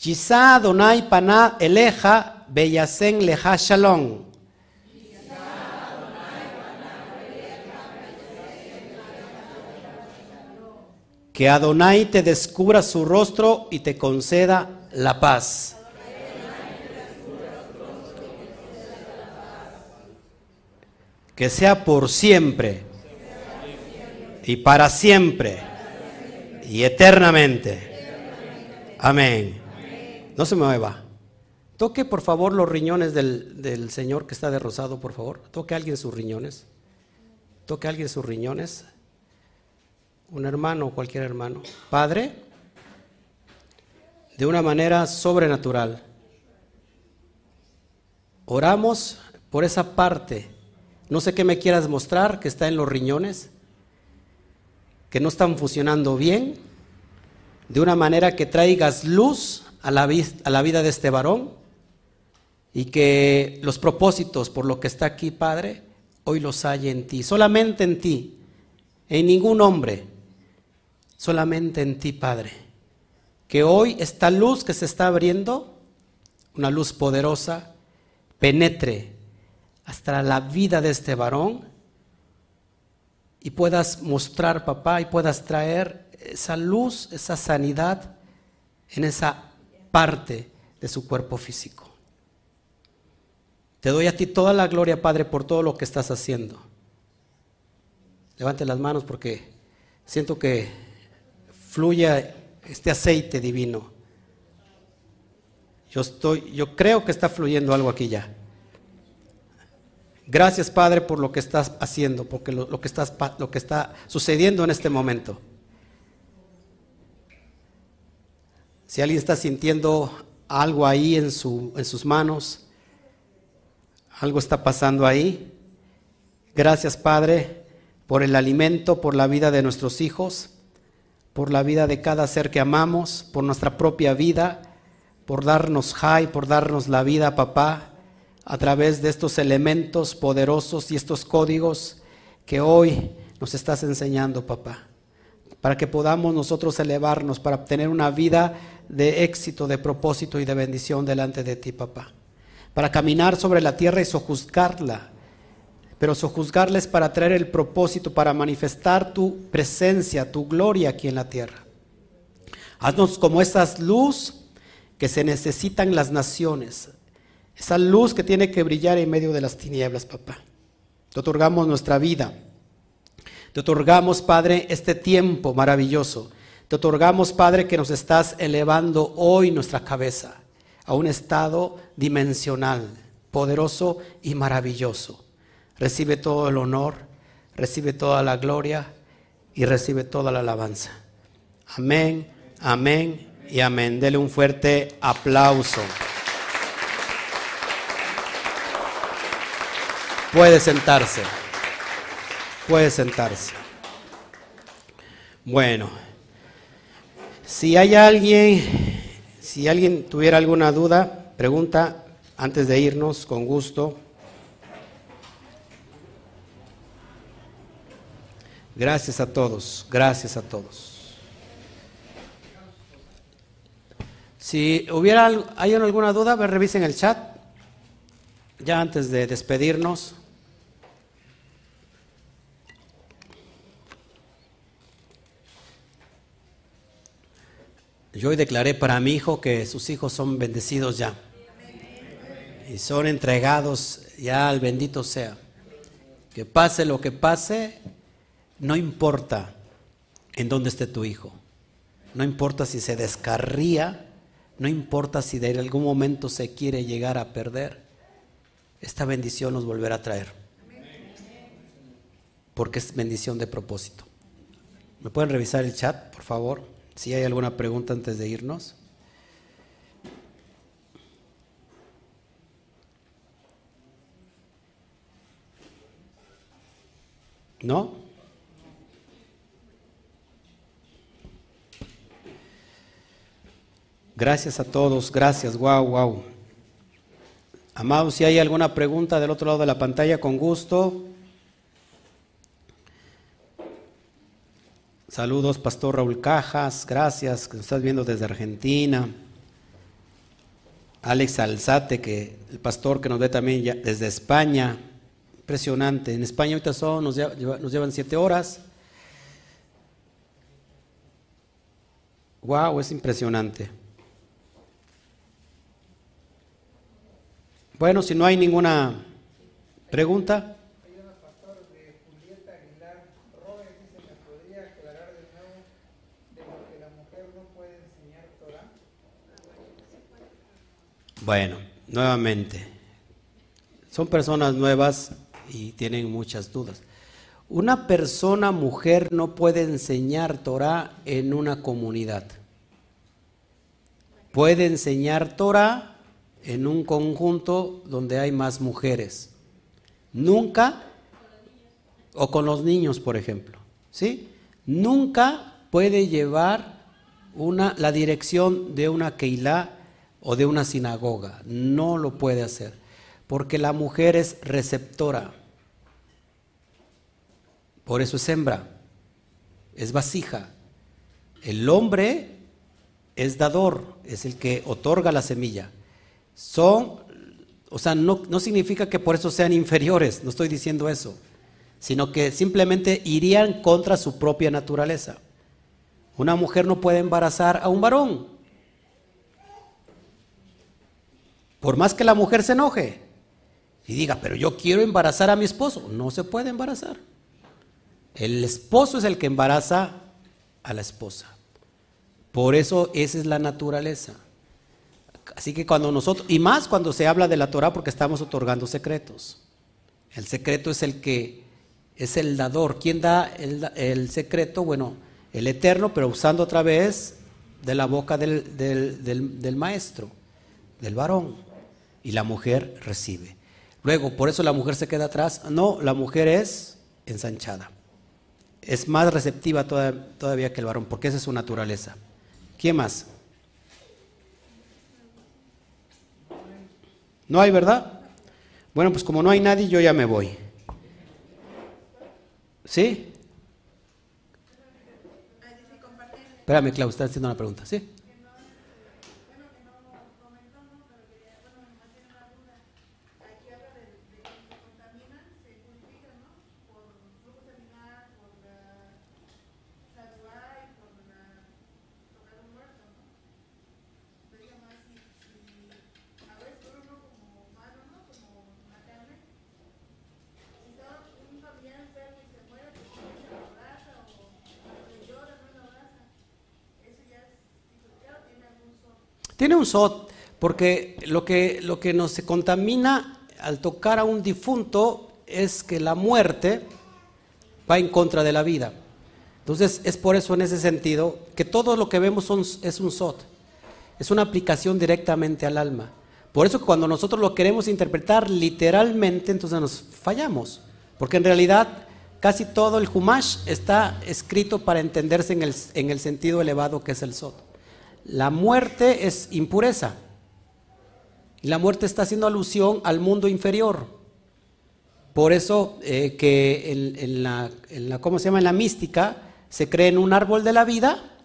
Yisa Donai Pana Eleja Beyasen Leja Shalom. Que Adonai te descubra su rostro y te conceda la paz. Que sea por siempre y para siempre y eternamente. Amén. No se mueva. Toque por favor los riñones del, del, señor que está de rosado, por favor. Toque a alguien sus riñones. Toque a alguien sus riñones un hermano o cualquier hermano, Padre, de una manera sobrenatural. Oramos por esa parte. No sé qué me quieras mostrar que está en los riñones, que no están funcionando bien, de una manera que traigas luz a la, a la vida de este varón y que los propósitos por lo que está aquí, Padre, hoy los hay en ti, solamente en ti, en ningún hombre solamente en ti, Padre. Que hoy esta luz que se está abriendo, una luz poderosa, penetre hasta la vida de este varón y puedas mostrar, papá, y puedas traer esa luz, esa sanidad en esa parte de su cuerpo físico. Te doy a ti toda la gloria, Padre, por todo lo que estás haciendo. Levante las manos porque siento que fluya este aceite divino. Yo estoy, yo creo que está fluyendo algo aquí ya. Gracias, Padre, por lo que estás haciendo, porque lo, que, estás, lo que está sucediendo en este momento. Si alguien está sintiendo algo ahí en, su, en sus manos, algo está pasando ahí. Gracias, Padre, por el alimento, por la vida de nuestros hijos por la vida de cada ser que amamos, por nuestra propia vida, por darnos high, por darnos la vida, papá, a través de estos elementos poderosos y estos códigos que hoy nos estás enseñando, papá, para que podamos nosotros elevarnos, para obtener una vida de éxito, de propósito y de bendición delante de ti, papá, para caminar sobre la tierra y sojuzgarla pero sojuzgarles para traer el propósito, para manifestar tu presencia, tu gloria aquí en la tierra. Haznos como esa luz que se necesitan las naciones, esa luz que tiene que brillar en medio de las tinieblas, papá. Te otorgamos nuestra vida. Te otorgamos, Padre, este tiempo maravilloso. Te otorgamos, Padre, que nos estás elevando hoy nuestra cabeza a un estado dimensional, poderoso y maravilloso. Recibe todo el honor, recibe toda la gloria y recibe toda la alabanza. Amén, amén y amén. Dele un fuerte aplauso. Puede sentarse. Puede sentarse. Bueno, si hay alguien, si alguien tuviera alguna duda, pregunta antes de irnos, con gusto. Gracias a todos, gracias a todos. Si hubiera alguna duda, revisen el chat. Ya antes de despedirnos. Yo hoy declaré para mi hijo que sus hijos son bendecidos ya. Y son entregados ya al bendito sea. Que pase lo que pase, no importa en dónde esté tu hijo, no importa si se descarría, no importa si de algún momento se quiere llegar a perder, esta bendición nos volverá a traer. Porque es bendición de propósito. ¿Me pueden revisar el chat, por favor? Si hay alguna pregunta antes de irnos. ¿No? Gracias a todos, gracias, wow, wow. Amados, si hay alguna pregunta del otro lado de la pantalla, con gusto. Saludos, Pastor Raúl Cajas, gracias, que nos estás viendo desde Argentina. Alex Alzate, que el pastor que nos ve también desde España. Impresionante. En España ahorita son, nos, nos llevan siete horas. Wow, es impresionante. Bueno, si no hay ninguna pregunta. Bueno, nuevamente, son personas nuevas y tienen muchas dudas. Una persona mujer no puede enseñar Torah en una comunidad. Puede enseñar Torah en un conjunto donde hay más mujeres. Nunca, o con los niños, por ejemplo, ¿sí? Nunca puede llevar una, la dirección de una Keilah o de una sinagoga. No lo puede hacer, porque la mujer es receptora. Por eso es hembra, es vasija. El hombre es dador, es el que otorga la semilla. Son, o sea, no, no significa que por eso sean inferiores, no estoy diciendo eso, sino que simplemente irían contra su propia naturaleza. Una mujer no puede embarazar a un varón, Por más que la mujer se enoje y diga, pero yo quiero embarazar a mi esposo, no se puede embarazar. El esposo es el que embaraza a la esposa. Por eso esa es la naturaleza. Así que cuando nosotros, y más cuando se habla de la Torah porque estamos otorgando secretos. El secreto es el que es el dador. ¿Quién da el, secreto? Bueno, el eterno, pero usando otra vez de la boca del, del maestro, del varón y la mujer recibe. Luego, por eso la mujer se queda atrás. No, la mujer es ensanchada. Es más receptiva todavía que el varón, porque esa es su naturaleza. ¿Quién más? ¿No hay, verdad? Bueno, pues como no hay nadie, yo ya me voy. ¿Sí? Espérame, Clau, está haciendo una pregunta. ¿Sí? SOT, porque lo que, lo que nos contamina al tocar a un difunto es que la muerte va en contra de la vida. Entonces es por eso en ese sentido que todo lo que vemos es un SOT, es una aplicación directamente al alma. Por eso cuando nosotros lo queremos interpretar literalmente, entonces nos fallamos, porque en realidad casi todo el Humash está escrito para entenderse en el, en el sentido elevado que es el SOT. La muerte es impureza. Y la muerte está haciendo alusión al mundo inferior. Por eso eh, que en, la, ¿cómo se llama? En la mística se cree en un árbol de la vida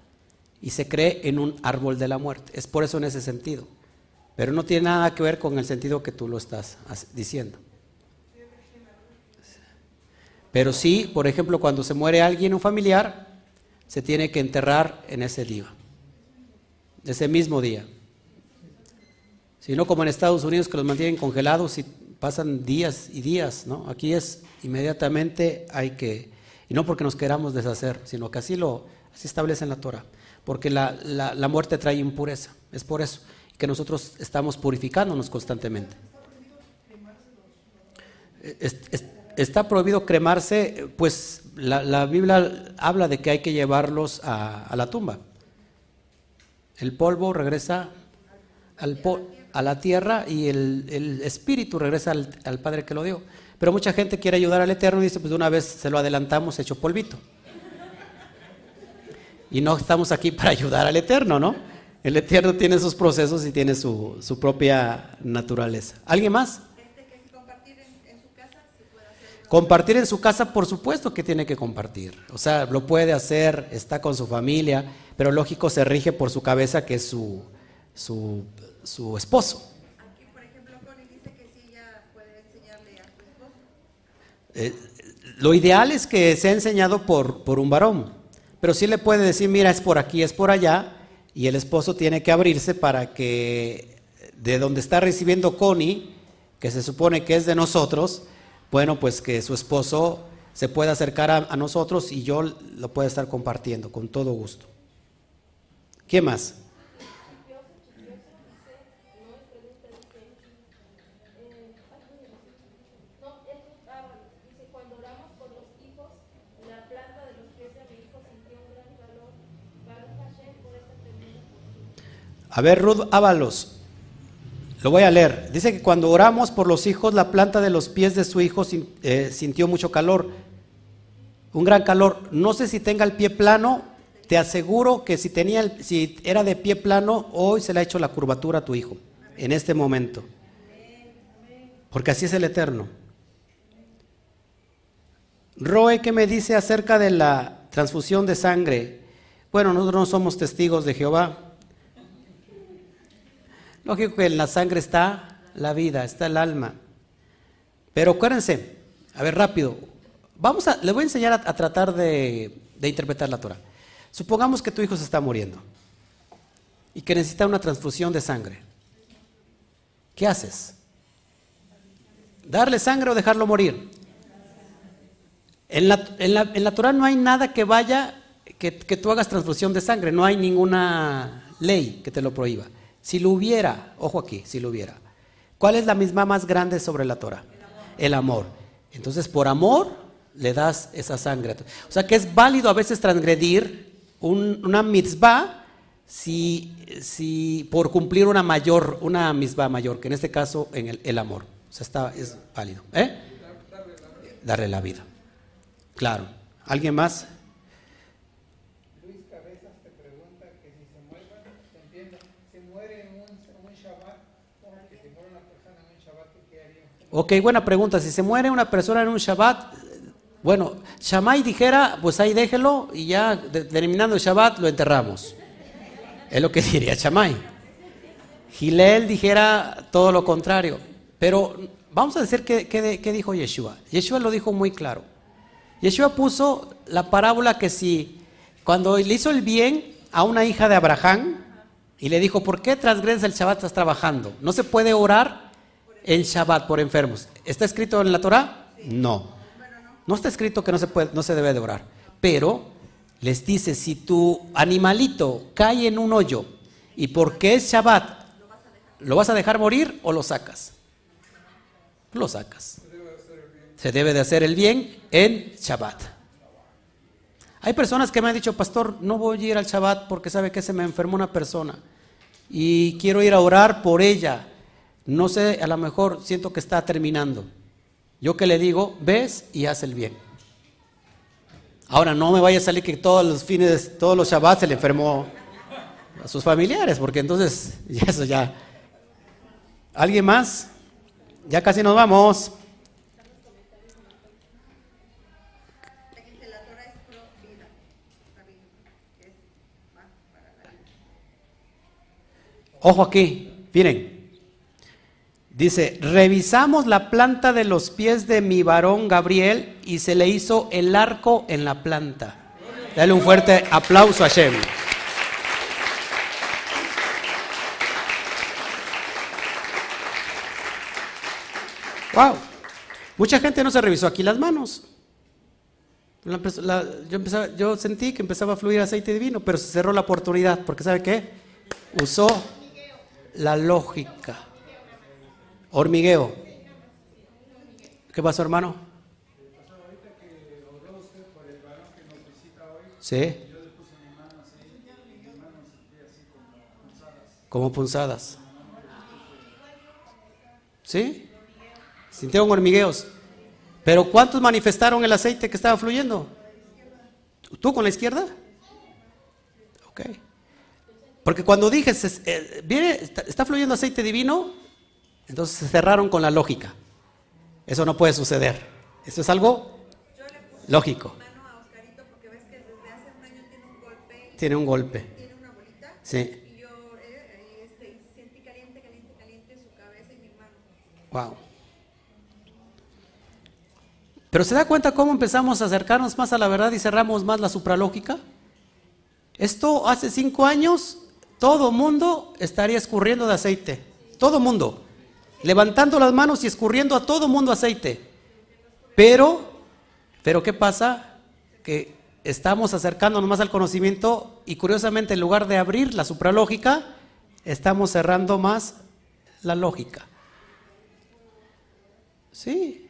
y se cree en un árbol de la muerte. Es por eso en ese sentido. Pero no tiene nada que ver con el sentido que tú lo estás diciendo. Pero sí, por ejemplo, cuando se muere alguien, un familiar, se tiene que enterrar en ese día ese mismo día. Si no como en Estados Unidos que los mantienen congelados y pasan días y días, ¿no? Aquí es inmediatamente hay que, y no porque nos queramos deshacer, sino que así lo así establece en la Torah, porque la, la, muerte trae impureza, es por eso que nosotros estamos purificándonos constantemente. está prohibido cremarse, pues la, Biblia habla de que hay que llevarlos a la tumba. El polvo regresa al a la tierra y el, espíritu regresa al, Padre que lo dio. Pero mucha gente quiere ayudar al Eterno y dice, pues de una vez se lo adelantamos hecho polvito. Y no estamos aquí para ayudar al Eterno, ¿no? El Eterno tiene sus procesos y tiene su, su propia naturaleza. ¿Alguien más? Compartir en su casa, por supuesto que tiene que compartir. O sea, lo puede hacer, está con su familia, pero lógico se rige por su cabeza, que es su, su, su esposo. Aquí, por ejemplo, Connie dice que sí ella puede enseñarle a su esposo. Eh, lo ideal es que sea enseñado por, por un varón, pero sí le puede decir, mira, es por aquí, es por allá, y el esposo tiene que abrirse para que de donde está recibiendo Connie, que se supone que es de nosotros, bueno, pues que su esposo se pueda acercar a, nosotros y yo lo pueda estar compartiendo con todo gusto. ¿Qué más? A ver, Ruth Ábalos, lo voy a leer. Dice que cuando oramos por los hijos, la planta de los pies de su hijo eh, sintió mucho calor, un gran calor. No sé si tenga el pie plano, te aseguro que si, tenía si era de pie plano, hoy se le ha hecho la curvatura a tu hijo, en este momento. Porque así es el Eterno. Roe, ¿qué me dice acerca de la transfusión de sangre? Bueno, nosotros no somos testigos de Jehová. Lógico que en la sangre está la vida, está el alma. Pero acuérdense, a ver rápido, vamos a, les voy a enseñar a, tratar de, interpretar la Torah. Supongamos que tu hijo se está muriendo y que necesita una transfusión de sangre. ¿Qué haces? ¿Darle sangre o dejarlo morir? En la, en Torah no hay nada que vaya que, que tú hagas transfusión de sangre, no hay ninguna ley que te lo prohíba. Si lo hubiera, ojo aquí, si lo hubiera. ¿Cuál es la misma más grande sobre la Torah? El amor. Entonces, por amor le das esa sangre. O sea que es válido a veces transgredir una mitzvah si, si, por cumplir una mayor, una mitzvah mayor, que en este caso en el, amor. O sea, está, es válido. ¿Eh? Darle la vida. Claro. ¿Alguien más? Ok, buena pregunta. Si se muere una persona en un Shabbat, bueno, Shammai dijera, pues ahí déjelo y ya terminando el Shabbat lo enterramos. Es lo que diría Shammai. Gilel dijera todo lo contrario. Pero vamos a decir qué, dijo Yeshua. Yeshua lo dijo muy claro. Yeshua puso la parábola que si cuando le hizo el bien a una hija de Abraham y le dijo, ¿por qué transgredes el Shabbat? Estás trabajando. No se puede orar en Shabbat por enfermos. ¿Está escrito en la Torah? No. No está escrito que no se, puede, no se debe de orar. Pero les dice, si tu animalito cae en un hoyo y porque es Shabbat, ¿lo vas a dejar morir o lo sacas? Lo sacas. Se debe de hacer el bien en Shabbat. Hay personas que me han dicho, pastor, no voy a ir al Shabbat porque sabe que se me enfermó una persona y quiero ir a orar por ella no sé, a lo mejor siento que está terminando. Yo que le digo, ves y haz el bien. Ahora no me vaya a salir que todos los fines, todos los Shabbats se le enfermó a sus familiares, porque entonces, ya eso ya. ¿Alguien más? Ya casi nos vamos. Ojo aquí, miren. Dice, revisamos la planta de los pies de mi varón Gabriel y se le hizo el arco en la planta. Dale un fuerte aplauso a Shem. Wow. Mucha gente no se revisó aquí las manos. yo, yo sentí que empezaba a fluir aceite divino, pero se cerró la oportunidad, porque ¿sabe qué? Usó la lógica. Hormigueo. ¿Qué pasó, hermano? Sí. Como punzadas. ¿Sí? Sintieron hormigueos. Pero ¿cuántos manifestaron el aceite que estaba fluyendo? ¿Tú con la izquierda? Ok. Porque cuando dije, eh, viene, está, fluyendo aceite divino, entonces se cerraron con la lógica. Eso no puede suceder. Eso es algo lógico. Tiene un golpe. Tiene una bolita. Sí. Y yo caliente, caliente, caliente su cabeza y mi mano. Wow. Pero se da cuenta cómo empezamos a acercarnos más a la verdad y cerramos más la supralógica. Esto hace cinco años, todo mundo estaría escurriendo de aceite. Todo mundo. Levantando las manos y escurriendo a todo mundo aceite. Pero, pero ¿qué pasa? Que estamos acercándonos más al conocimiento y curiosamente en lugar de abrir la supralógica, estamos cerrando más la lógica. Sí.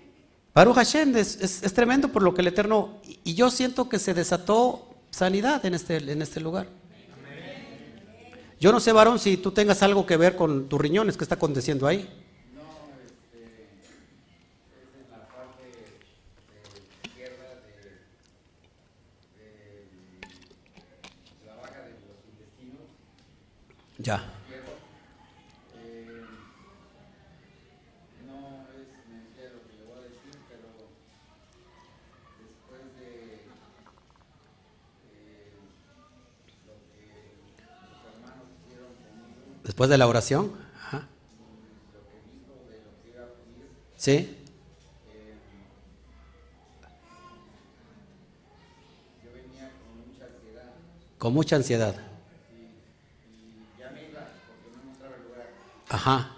Baruch Hashem es, tremendo por lo que el Eterno, y yo siento que se desató sanidad en este, en este lugar. Yo no sé, varón, si tú tengas algo que ver con tus riñones, ¿qué está aconteciendo ahí? Ya. Eh, no es mentira lo que le voy a decir, pero después de eh, lo que los hermanos hicieron conmigo. Después de la oración. Ajá. Lo que dijo de lo que iba a ocurrir. Sí. Con mucha ansiedad. Con mucha ansiedad. Ajá.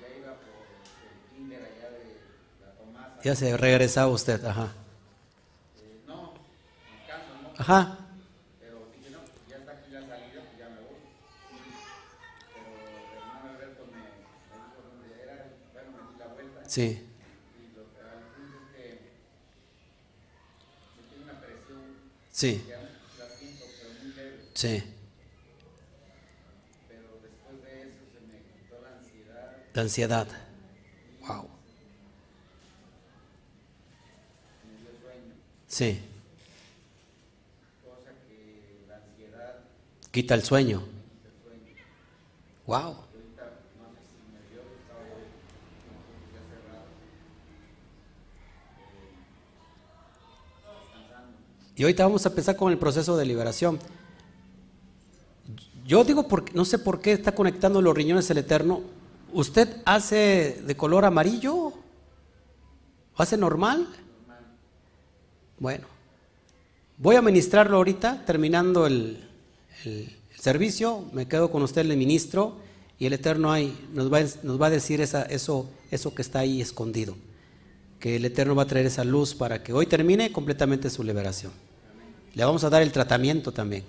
Ya iba por el kinder allá de la Tomasa. Ya se regresaba usted, ajá. Eh, no, descanso, ¿no? Ajá. Pero dije, no, ya está aquí la salida, pues ya me voy. Pero el hermano Alberto me, me dijo dónde era, bueno, me di la vuelta. Sí. Y lo que al punto es que sentí una presión. Sí. Que la siento, pero muy leve. Sí. De ansiedad. Wow. Sí. Quita el sueño. Wow. Y ahorita vamos a empezar con el proceso de liberación. Yo digo, porque, no sé por qué está conectando los riñones el Eterno, ¿Usted hace de color amarillo? ¿O hace normal? Bueno, voy a ministrarlo ahorita, terminando el, servicio, me quedo con usted, el ministro, y el Eterno ahí nos va, nos va a decir eso, eso que está ahí escondido. Que el Eterno va a traer esa luz para que hoy termine completamente su liberación. Le vamos a dar el tratamiento también.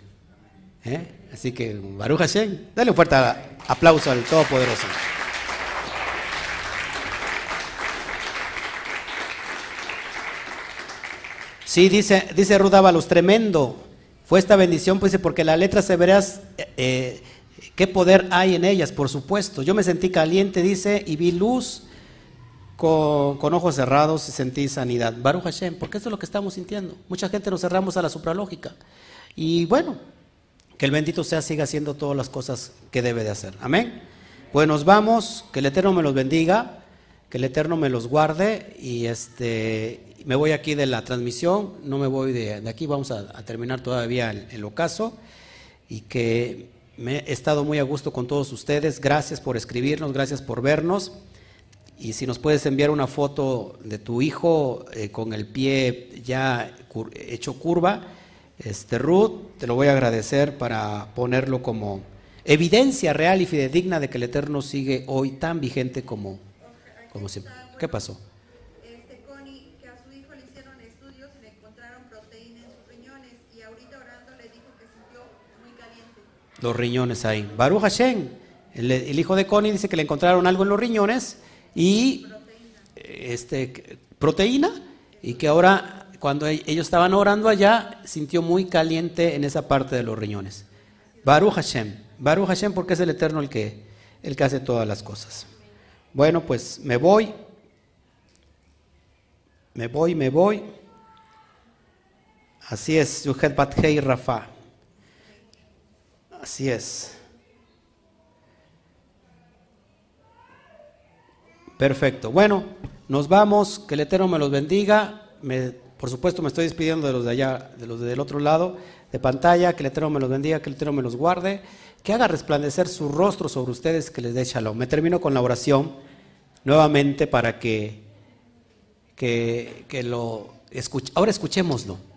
¿eh? Así que, Baruch Hashem, dale un fuerte aplauso al Todopoderoso. Sí, dice, dice Rudávalos, tremendo. Fue esta bendición, pues, porque las letras severas, eh, eh, ¿qué poder hay en ellas? Por supuesto. Yo me sentí caliente, dice, y vi luz con, ojos cerrados y sentí sanidad. Baruch Hashem, porque eso es lo que estamos sintiendo. Mucha gente nos cerramos a la supralógica. Y bueno, que el bendito sea siga haciendo todas las cosas que debe de hacer. Amén. Pues nos vamos, que el Eterno me los bendiga, que el Eterno me los guarde y este me voy aquí de la transmisión, no me voy de, aquí, vamos a, terminar todavía el, ocaso y que me he estado muy a gusto con todos ustedes. Gracias por escribirnos, gracias por vernos. Y si nos puedes enviar una foto de tu hijo eh, con el pie ya hecho curva, este Ruth, te lo voy a agradecer para ponerlo como evidencia real y fidedigna de que el Eterno sigue hoy tan vigente como, como siempre. ¿Qué pasó? Los riñones ahí. Baruch Hashem, el, hijo de Connie dice que le encontraron algo en los riñones y este, proteína y que ahora cuando e, ellos estaban orando allá sintió muy caliente en esa parte de los riñones. Baruch Hashem, Baruch Hashem porque es el Eterno el que, el que hace todas las cosas. Bueno, pues me voy, me voy, me voy. Así es, Yuhet Bathei Rafa. Así es. Perfecto. Bueno, nos vamos. Que el Eterno me los bendiga. Por supuesto, me estoy despidiendo de los de allá, de los del otro lado de pantalla. Que el Eterno me los bendiga, que el Eterno me los guarde. Que haga resplandecer su rostro sobre ustedes, que les dé shalom. Me termino con la oración nuevamente para que, que, que lo escuche. Ahora escuchémoslo.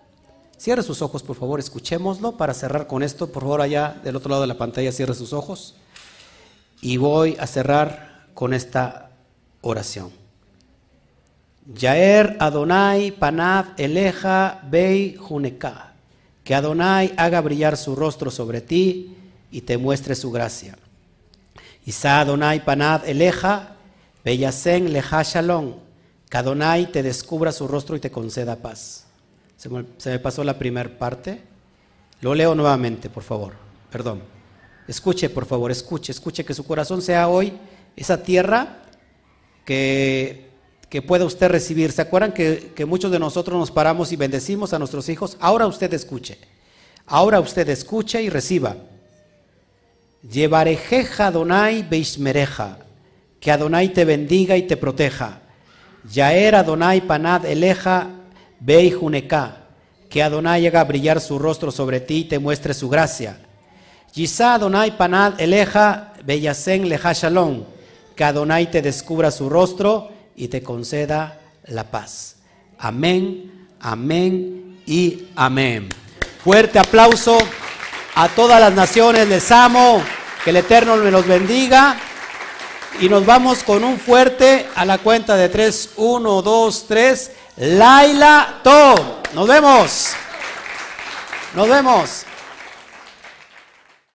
Cierre sus ojos, por favor, escuchémoslo para cerrar con esto. Por favor, allá del otro lado de la pantalla, cierre sus ojos. Y voy a cerrar con esta oración. Yaer Adonai Panav Eleja Bei Juneká. Que Adonai haga brillar su rostro sobre ti y te muestre su gracia. Isa Adonai Panav Eleja Beyasen Leja Shalom. Que Adonai te descubra su rostro y te conceda paz. Se me, pasó la primera parte. Lo leo nuevamente, por favor. Perdón. Escuche, por favor, escuche, escuche que su corazón sea hoy esa tierra que, que pueda usted recibir. ¿Se acuerdan que, que muchos de nosotros nos paramos y bendecimos a nuestros hijos? Ahora usted escuche. Ahora usted escuche y reciba. Llevarejeja Adonai Beishmereja. Que Adonai te bendiga y te proteja. Yaer Adonai Panad Eleja Beijuneká. Que Adonai haga brillar su rostro sobre ti y te muestre su gracia. Yisa Adonai Panad Eleja Beyasen Leja Shalom. Que Adonai te descubra su rostro y te conceda la paz. Amén, amén y amén. Fuerte aplauso a todas las naciones, les amo, que el Eterno me los bendiga. Y nos vamos con un fuerte a la cuenta de tres. Uno, dos, tres. Laila To. Nos vemos. Nos vemos.